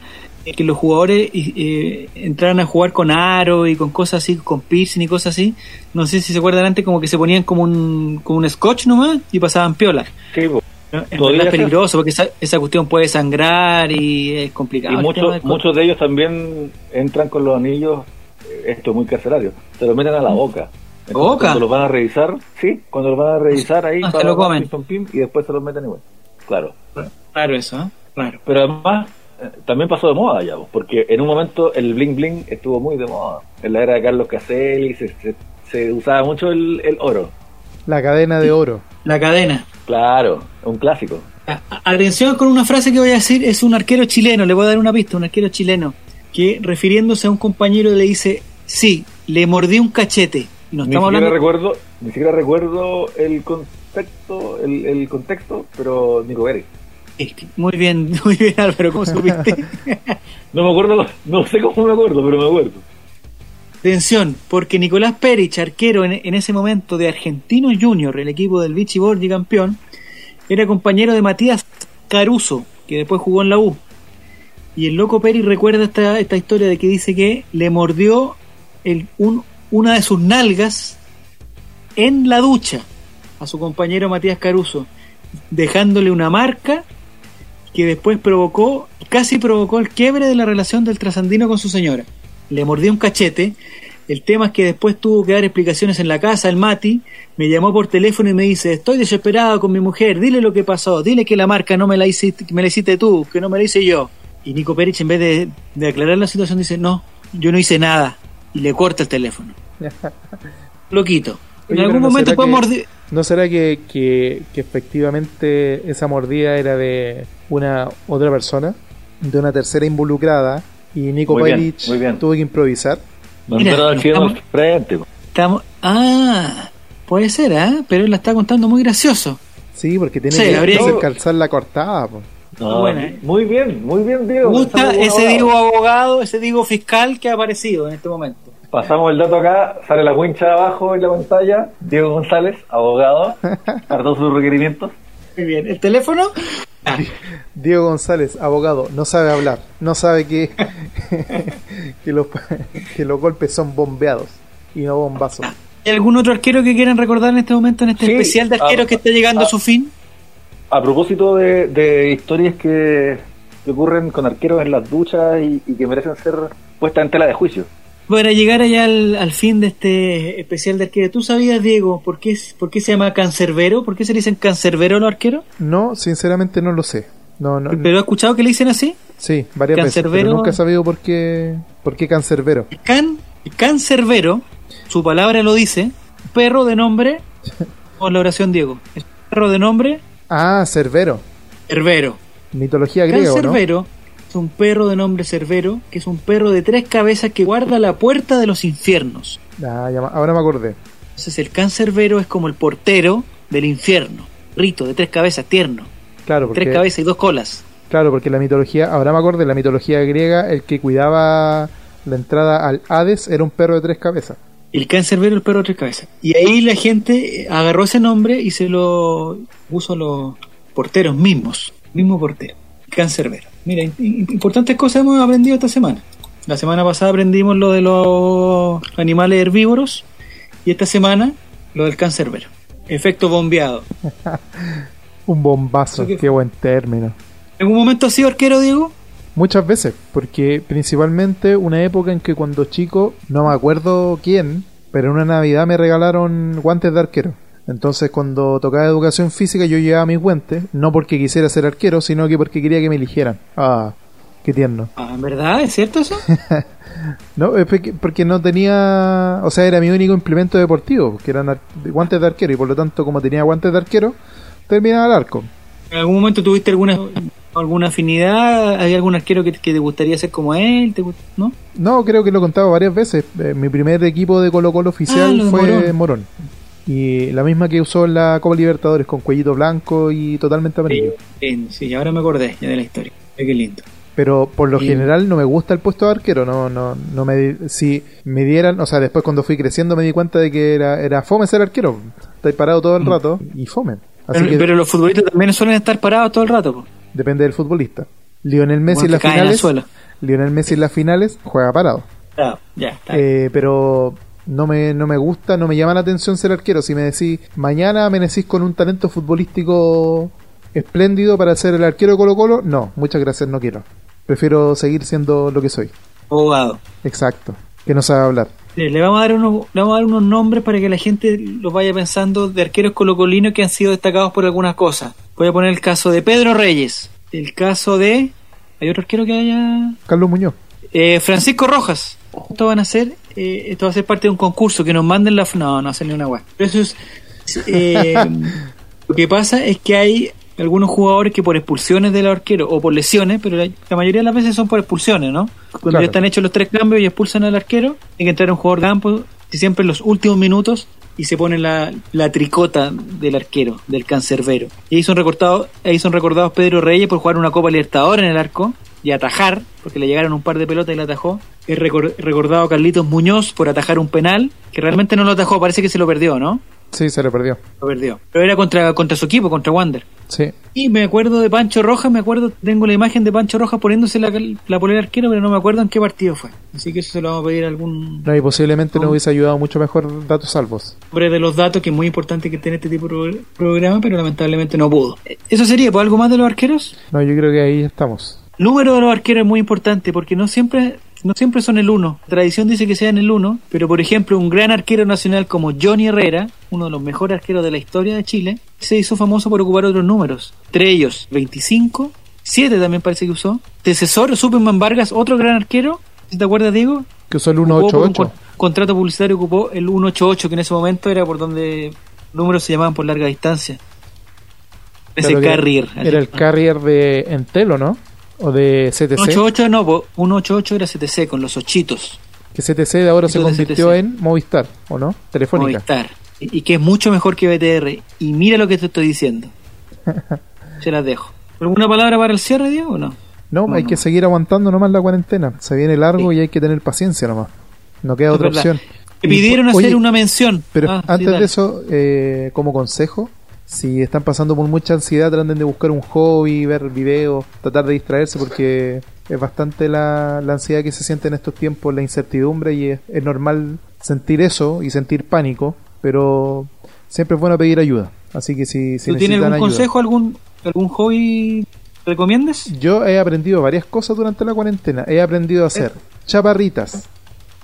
que los jugadores eh, entraran a jugar con aro y con cosas así, con piercing y cosas así. No sé si se acuerdan antes, como que se ponían como un, como un scotch nomás y pasaban piola. Sí. ¿no? Es peligroso porque esa, esa cuestión puede sangrar y es complicado. y muchos del muchos de ellos también entran con los anillos, eh, esto es muy carcelario, se lo meten a la boca. Entonces, ¿Boca? Cuando los van a revisar, sí, cuando los van a revisar ahí, Ah, se lo comen. pim, pam, pim, y después se los meten igual. Claro. Claro eso, ¿eh? Claro. Pero además, eh, también pasó de moda ya, pues, porque en un momento el bling bling estuvo muy de moda. En la era de Carlos Caselli se, se, se usaba mucho el, el oro. La cadena de oro. La cadena. Claro, un clásico. A- Atención con una frase que voy a decir, es un arquero chileno, le voy a dar una pista, un arquero chileno, que refiriéndose a un compañero le dice, sí, le mordí un cachete. Y no Ni estamos siquiera hablando... recuerdo, ni siquiera recuerdo el contexto, el, el contexto, pero Nico Pérez. Es que- Muy bien, muy bien Álvaro, ¿cómo supiste? No me acuerdo, no sé cómo me acuerdo, pero me acuerdo. Atención, porque Nicolás Perich, arquero en, en ese momento de Argentino Junior, el equipo del Vichy Borgi campeón, era compañero de Matías Caruso, que después jugó en la U. Y el loco Perich recuerda esta, esta historia de que dice que le mordió el, un- una de sus nalgas en la ducha a su compañero Matías Caruso, dejándole una marca que después provocó, casi provocó el quiebre de la relación del trasandino con su señora. Le mordió un cachete. El tema es que después tuvo que dar explicaciones en la casa. El Mati me llamó por teléfono y me dice: Estoy desesperado con mi mujer, dile lo que pasó, dile que la marca no me la hiciste, me la hiciste tú, que no me la hice yo. Y Nico Perich, en vez de, de aclarar la situación, dice: No, yo no hice nada. Y le corta el teléfono. Loquito. En Oye, algún pero ¿no momento puede que-. ¿No será que, que, que efectivamente esa mordida era de una otra persona, de una tercera involucrada, y Nico Muy bien, Pavlich muy bien. tuvo que improvisar? Mira, estamos- frente. Estamos, ah, puede ser, ¿ah? Pero él la está contando muy gracioso. Sí, porque tiene Sí, que habría calzar la cortada. po. No, Buena, ¿eh? Muy bien, muy bien, Diego. Me gusta ese. Diego abogado, ese Diego fiscal que ha aparecido en este momento. Pasamos el dato acá, sale la wincha abajo en la pantalla. Diego González, abogado, todos sus requerimientos. Muy bien. ¿El teléfono? Ah, Diego González, abogado, no sabe hablar, no sabe que, que, los, que los golpes son bombeados y no bombazos. ¿Hay algún otro arquero que quieran recordar en este momento, en este Sí, especial de arqueros ah, que está llegando a su fin? A propósito de, de historias que, que ocurren con arqueros en las duchas y, y que merecen ser puestas en tela de juicio. Para llegar allá al, al fin de este especial de arquero, ¿tú sabías, Diego, por qué, por qué se llama cancerbero? ¿Por qué se le dicen cancerbero a los arqueros? No, sinceramente no lo sé. No, no, ¿Pero has escuchado que le dicen así? sí, varias veces, Cancerbero- pero nunca he sabido por qué, por qué cancerbero. Can, cancerbero, su palabra lo dice, perro de nombre, o la oración Diego, perro de nombre, Ah, Cerbero. Cerbero. Mitología griega, ¿o ¿no? Cancerbero es un perro de nombre Cerbero, que es un perro de tres cabezas que guarda la puerta de los infiernos. Ah, ya ahora me acordé. Entonces el cancerbero es como el portero del infierno. Rito de tres cabezas, tierno. Claro, porque, Tres cabezas y dos colas. claro, porque la mitología, ahora me acordé, la mitología griega, el que cuidaba la entrada al Hades era un perro de tres cabezas. El cancerbero, el perro de tres cabezas. Y ahí la gente agarró ese nombre y se lo puso a los porteros mismos. Mismo portero. Cancerbero. Mira, importantes cosas hemos aprendido esta semana. La semana pasada aprendimos lo de los animales herbívoros y esta semana lo del cancerbero. Efecto bombeado. Un bombazo, qué buen término. ¿En algún momento has sido arquero, Diego? Muchas veces, porque principalmente una época en que cuando chico, no me acuerdo quién, pero en una Navidad me regalaron guantes de arquero. Entonces cuando tocaba educación física yo llevaba mis guantes, no porque quisiera ser arquero, sino que porque quería que me eligieran. Ah, qué tierno. Ah, ¿En verdad? ¿Es cierto eso? No, es porque, no tenía, o sea, era mi único implemento deportivo, que eran guantes de arquero, y por lo tanto como tenía guantes de arquero, terminaba el arco. ¿En algún momento tuviste alguna alguna afinidad? ¿Hay algún arquero que, que te gustaría ser como él? ¿Te gust- ¿No? No, creo que lo he contado varias veces. Eh, mi primer equipo de Colo Colo Ah, oficial de fue Morón. Morón. Y la misma que usó en la Copa Libertadores, con cuellito blanco y totalmente amarillo. Sí, sí, ahora me acordé ya de la historia. Qué lindo. Pero por lo Sí. general no me gusta el puesto de arquero. No, no, no me, si me dieran, o sea, después cuando fui creciendo me di cuenta de que era, era fome ser arquero. Estáis parado todo el rato y fome. Así Mm. Pero, que pero los futbolistas también suelen estar parados todo el rato. po. depende del futbolista. Lionel Messi Bueno, en las finales, suelo. Lionel Messi en las finales juega parado. Ah, ya, está. Eh, pero no me, no me gusta, no me llama la atención ser arquero. Si me decís, mañana amanecís con un talento futbolístico espléndido para ser el arquero de Colo Colo, no, muchas gracias, no quiero. Prefiero seguir siendo lo que soy. Abogado. Exacto. Que no sabe hablar. Le vamos a dar unos, le vamos a dar unos nombres para que la gente los vaya pensando de arqueros colocolinos que han sido destacados por algunas cosas. Voy a poner el caso de Pedro Reyes. El caso de... ¿Hay otro arquero que haya...? Carlos Muñoz. Eh, Francisco Rojas. Esto van a ser, eh, esto va a ser parte de un concurso que nos manden la. No, no ni una web. Pero eso es. eh, lo que pasa es que hay algunos jugadores que por expulsiones del arquero o por lesiones, pero la, la mayoría de las veces son por expulsiones, ¿no? Cuando Claro. ya están hechos los tres cambios y expulsan al arquero, hay que entrar un jugador de campo y siempre en los últimos minutos y se pone la, la tricota del arquero, del cancerbero. Y ahí son recortados, ahí son recordados Pedro Reyes por jugar una Copa Libertadores en el arco y atajar, porque le llegaron un par de pelotas y la atajó. Es recor- recordado Carlitos Muñoz por atajar un penal, que realmente no lo atajó, parece que se lo perdió, ¿no? Sí, se le perdió. Lo perdió. Pero era contra, contra su equipo, contra Wander. Sí. Y me acuerdo de Pancho Rojas, me acuerdo, tengo la imagen de Pancho Rojas poniéndose la, la polera arquero, pero no me acuerdo en qué partido fue. Así que eso se lo vamos a pedir a algún No, y posiblemente nos hubiese ayudado mucho mejor datos salvos. hombre de los datos, que es muy importante que en este tipo de pro- programa, pero lamentablemente no pudo. Eso sería, ¿pues algo más de los arqueros? No, yo creo que ahí estamos. Número de los arqueros es muy importante porque no siempre no siempre son el uno. La tradición dice que sean el uno, pero por ejemplo un gran arquero nacional como Johnny Herrera, uno de los mejores arqueros de la historia de Chile, se hizo famoso por ocupar otros números. Entre ellos 25, 7 también parece que usó. Decesor, Superman Vargas, otro gran arquero. ¿Sí ¿Te acuerdas, Diego? Que usó el Ocupó por un 188. con- contrato publicitario ocupó el 188, que en ese momento era por donde números se llamaban por larga distancia. Ese Claro carrier. Era el carrier de Entelo, ¿no? O de CTC. 188 no, po, 188 era CTC con los ochitos. Que CTC de ahora se convirtió en Movistar, ¿o no? Telefónica. Movistar. Y, y que es mucho mejor que BTR. Y mira lo que te estoy diciendo. Se las dejo. ¿Alguna palabra para el cierre, Diego, o no? No, No, hay no. que seguir aguantando nomás la cuarentena. Se viene largo Sí. y hay que tener paciencia nomás. No queda Es otra verdad. opción. Me pidieron oye, hacer una mención. Pero Ah, antes de eso, eh, como consejo, si están pasando por mucha ansiedad, traten de buscar un hobby, ver videos, tratar de distraerse porque es bastante la, la ansiedad que se siente en estos tiempos, la incertidumbre y es, es normal sentir eso y sentir pánico, pero siempre es bueno pedir ayuda. Así que si, si ¿Tú tienes algún ayuda. consejo, algún, algún hobby recomiendes? Yo he aprendido varias cosas durante la cuarentena. He aprendido a hacer chaparritas,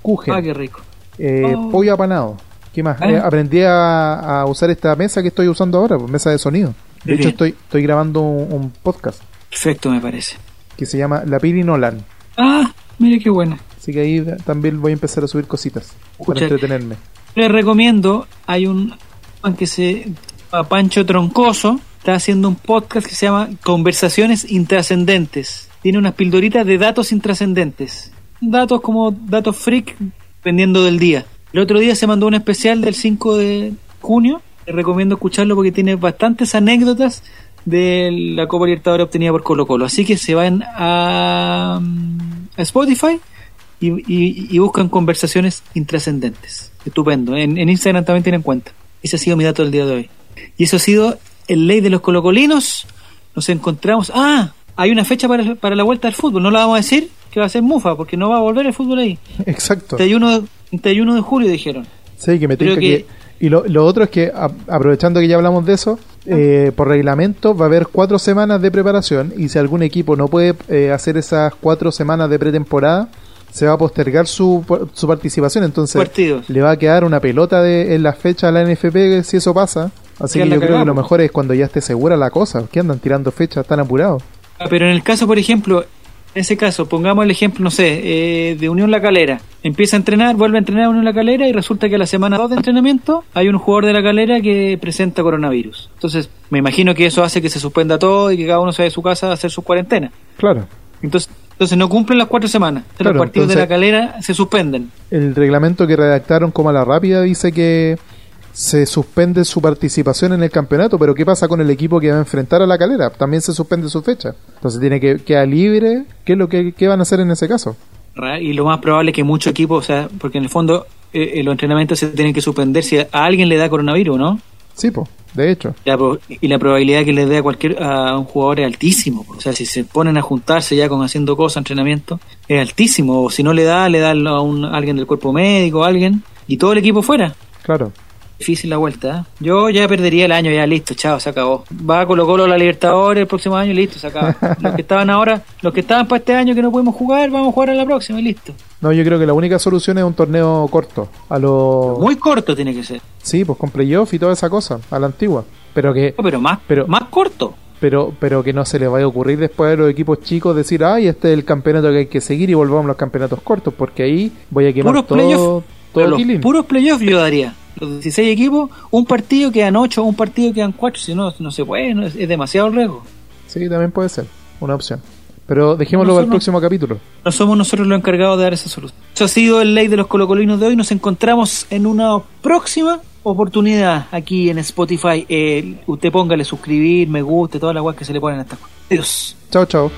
Kuchen, Ah, qué rico. eh, Oh. pollo apanado. ¿Qué más? Ah. Eh, aprendí a, a usar esta mesa que estoy usando ahora, pues, mesa de sonido. De hecho, estoy, estoy grabando un, un podcast Perfecto, me parece. que se llama La Piri Nolan. Ah, mire qué buena. Así que ahí también voy a empezar a subir cositas Escucha. para entretenerme. Les recomiendo, hay un que se llama Pancho Troncoso, está haciendo un podcast que se llama Conversaciones Intrascendentes. Tiene unas pildoritas de datos intrascendentes. Datos como datos freak, dependiendo del día. El otro día se mandó un especial del 5 de junio. Les recomiendo escucharlo porque tiene bastantes anécdotas de la Copa Libertadores obtenida por Colo Colo. Así que se van a, Spotify y, buscan conversaciones intrascendentes. Estupendo. En, en Instagram también tienen cuenta. Ese ha sido mi dato del día de hoy. Y eso ha sido el ley de los colocolinos. Nos encontramos. Ah, hay una fecha para, para la vuelta al fútbol. No la vamos a decir que va a ser mufa porque no va a volver el fútbol ahí. Exacto. 31, 31 de julio dijeron. Sí, que me Creo que- que... Y lo, lo otro es que, a- aprovechando que ya hablamos de eso, eh, por reglamento va a haber cuatro semanas de preparación y si algún equipo no puede eh, hacer esas cuatro semanas de pretemporada, se va a postergar su, su participación. Entonces, Partidos. le va a quedar una pelota de, en la fecha a la NFP si eso pasa. Así que yo creo que lo mejor es cuando ya esté segura la cosa. que andan tirando fechas tan apurados? Ah, Pero en el caso, por ejemplo, en ese caso, pongamos el ejemplo, no sé, eh, de Unión La Calera. Empieza a entrenar, vuelve a entrenar a Unión La Calera y resulta que a la semana 2 de entrenamiento hay un jugador de La Calera que presenta coronavirus. Entonces, me imagino que eso hace que se suspenda todo y que cada uno se vaya a su casa a hacer su cuarentena. Claro. Entonces, entonces no cumplen las cuatro semanas. Claro, los partidos de La Calera se suspenden. El reglamento que redactaron como a la rápida dice que se suspende su participación en el campeonato, pero ¿qué pasa con el equipo que va a enfrentar a la calera? También se suspende su fecha. Entonces tiene que quedar libre. ¿Qué es lo que qué van a hacer en ese caso? Y lo más probable es que muchos equipos, o sea, porque en el fondo eh, eh, los entrenamientos se tienen que suspender si a alguien le da coronavirus, ¿no? Sí, pues, de hecho. La y la probabilidad que les dé a cualquier a un jugador es altísimo. po. O sea, si se ponen a juntarse ya con haciendo cosas, entrenamiento, es altísimo. O si no le da, le da a, un, a alguien del cuerpo médico, a alguien, y todo el equipo fuera. Claro. Difícil la vuelta. ¿eh? Yo ya perdería el año, ya listo, chao, se acabó. Va a Colo Colo la Libertadores el próximo año, listo, se acaba. los que estaban ahora, los que estaban para este año que no pudimos jugar, vamos a jugar a la próxima y listo. No, yo creo que la única solución es un torneo corto. A lo. Muy corto tiene que ser. Sí, pues con playoff y toda esa cosa. A la antigua. Pero que. No, pero más, Pero- más corto. Pero, pero que no se les vaya a ocurrir después a los equipos chicos decir, ay, este es el campeonato que hay que seguir y volvamos a los campeonatos cortos, porque ahí voy a quemar Puros todo, playoff. todo Pero los puros playoffs yo daría. Los 16 equipos, un partido quedan 8, un partido quedan 4. Si no, no se puede, no, es, es demasiado riesgo. Sí, también puede ser una opción. Pero dejémoslo para el próximo capítulo. No somos nosotros los encargados de dar esa solución. Eso ha sido el ley de los colocolinos de hoy. Nos encontramos en una próxima oportunidad aquí en Spotify. Eh, usted póngale suscribir, me gusta, todas las cosas que se le ponen a cosas. Adiós. Chao, chao.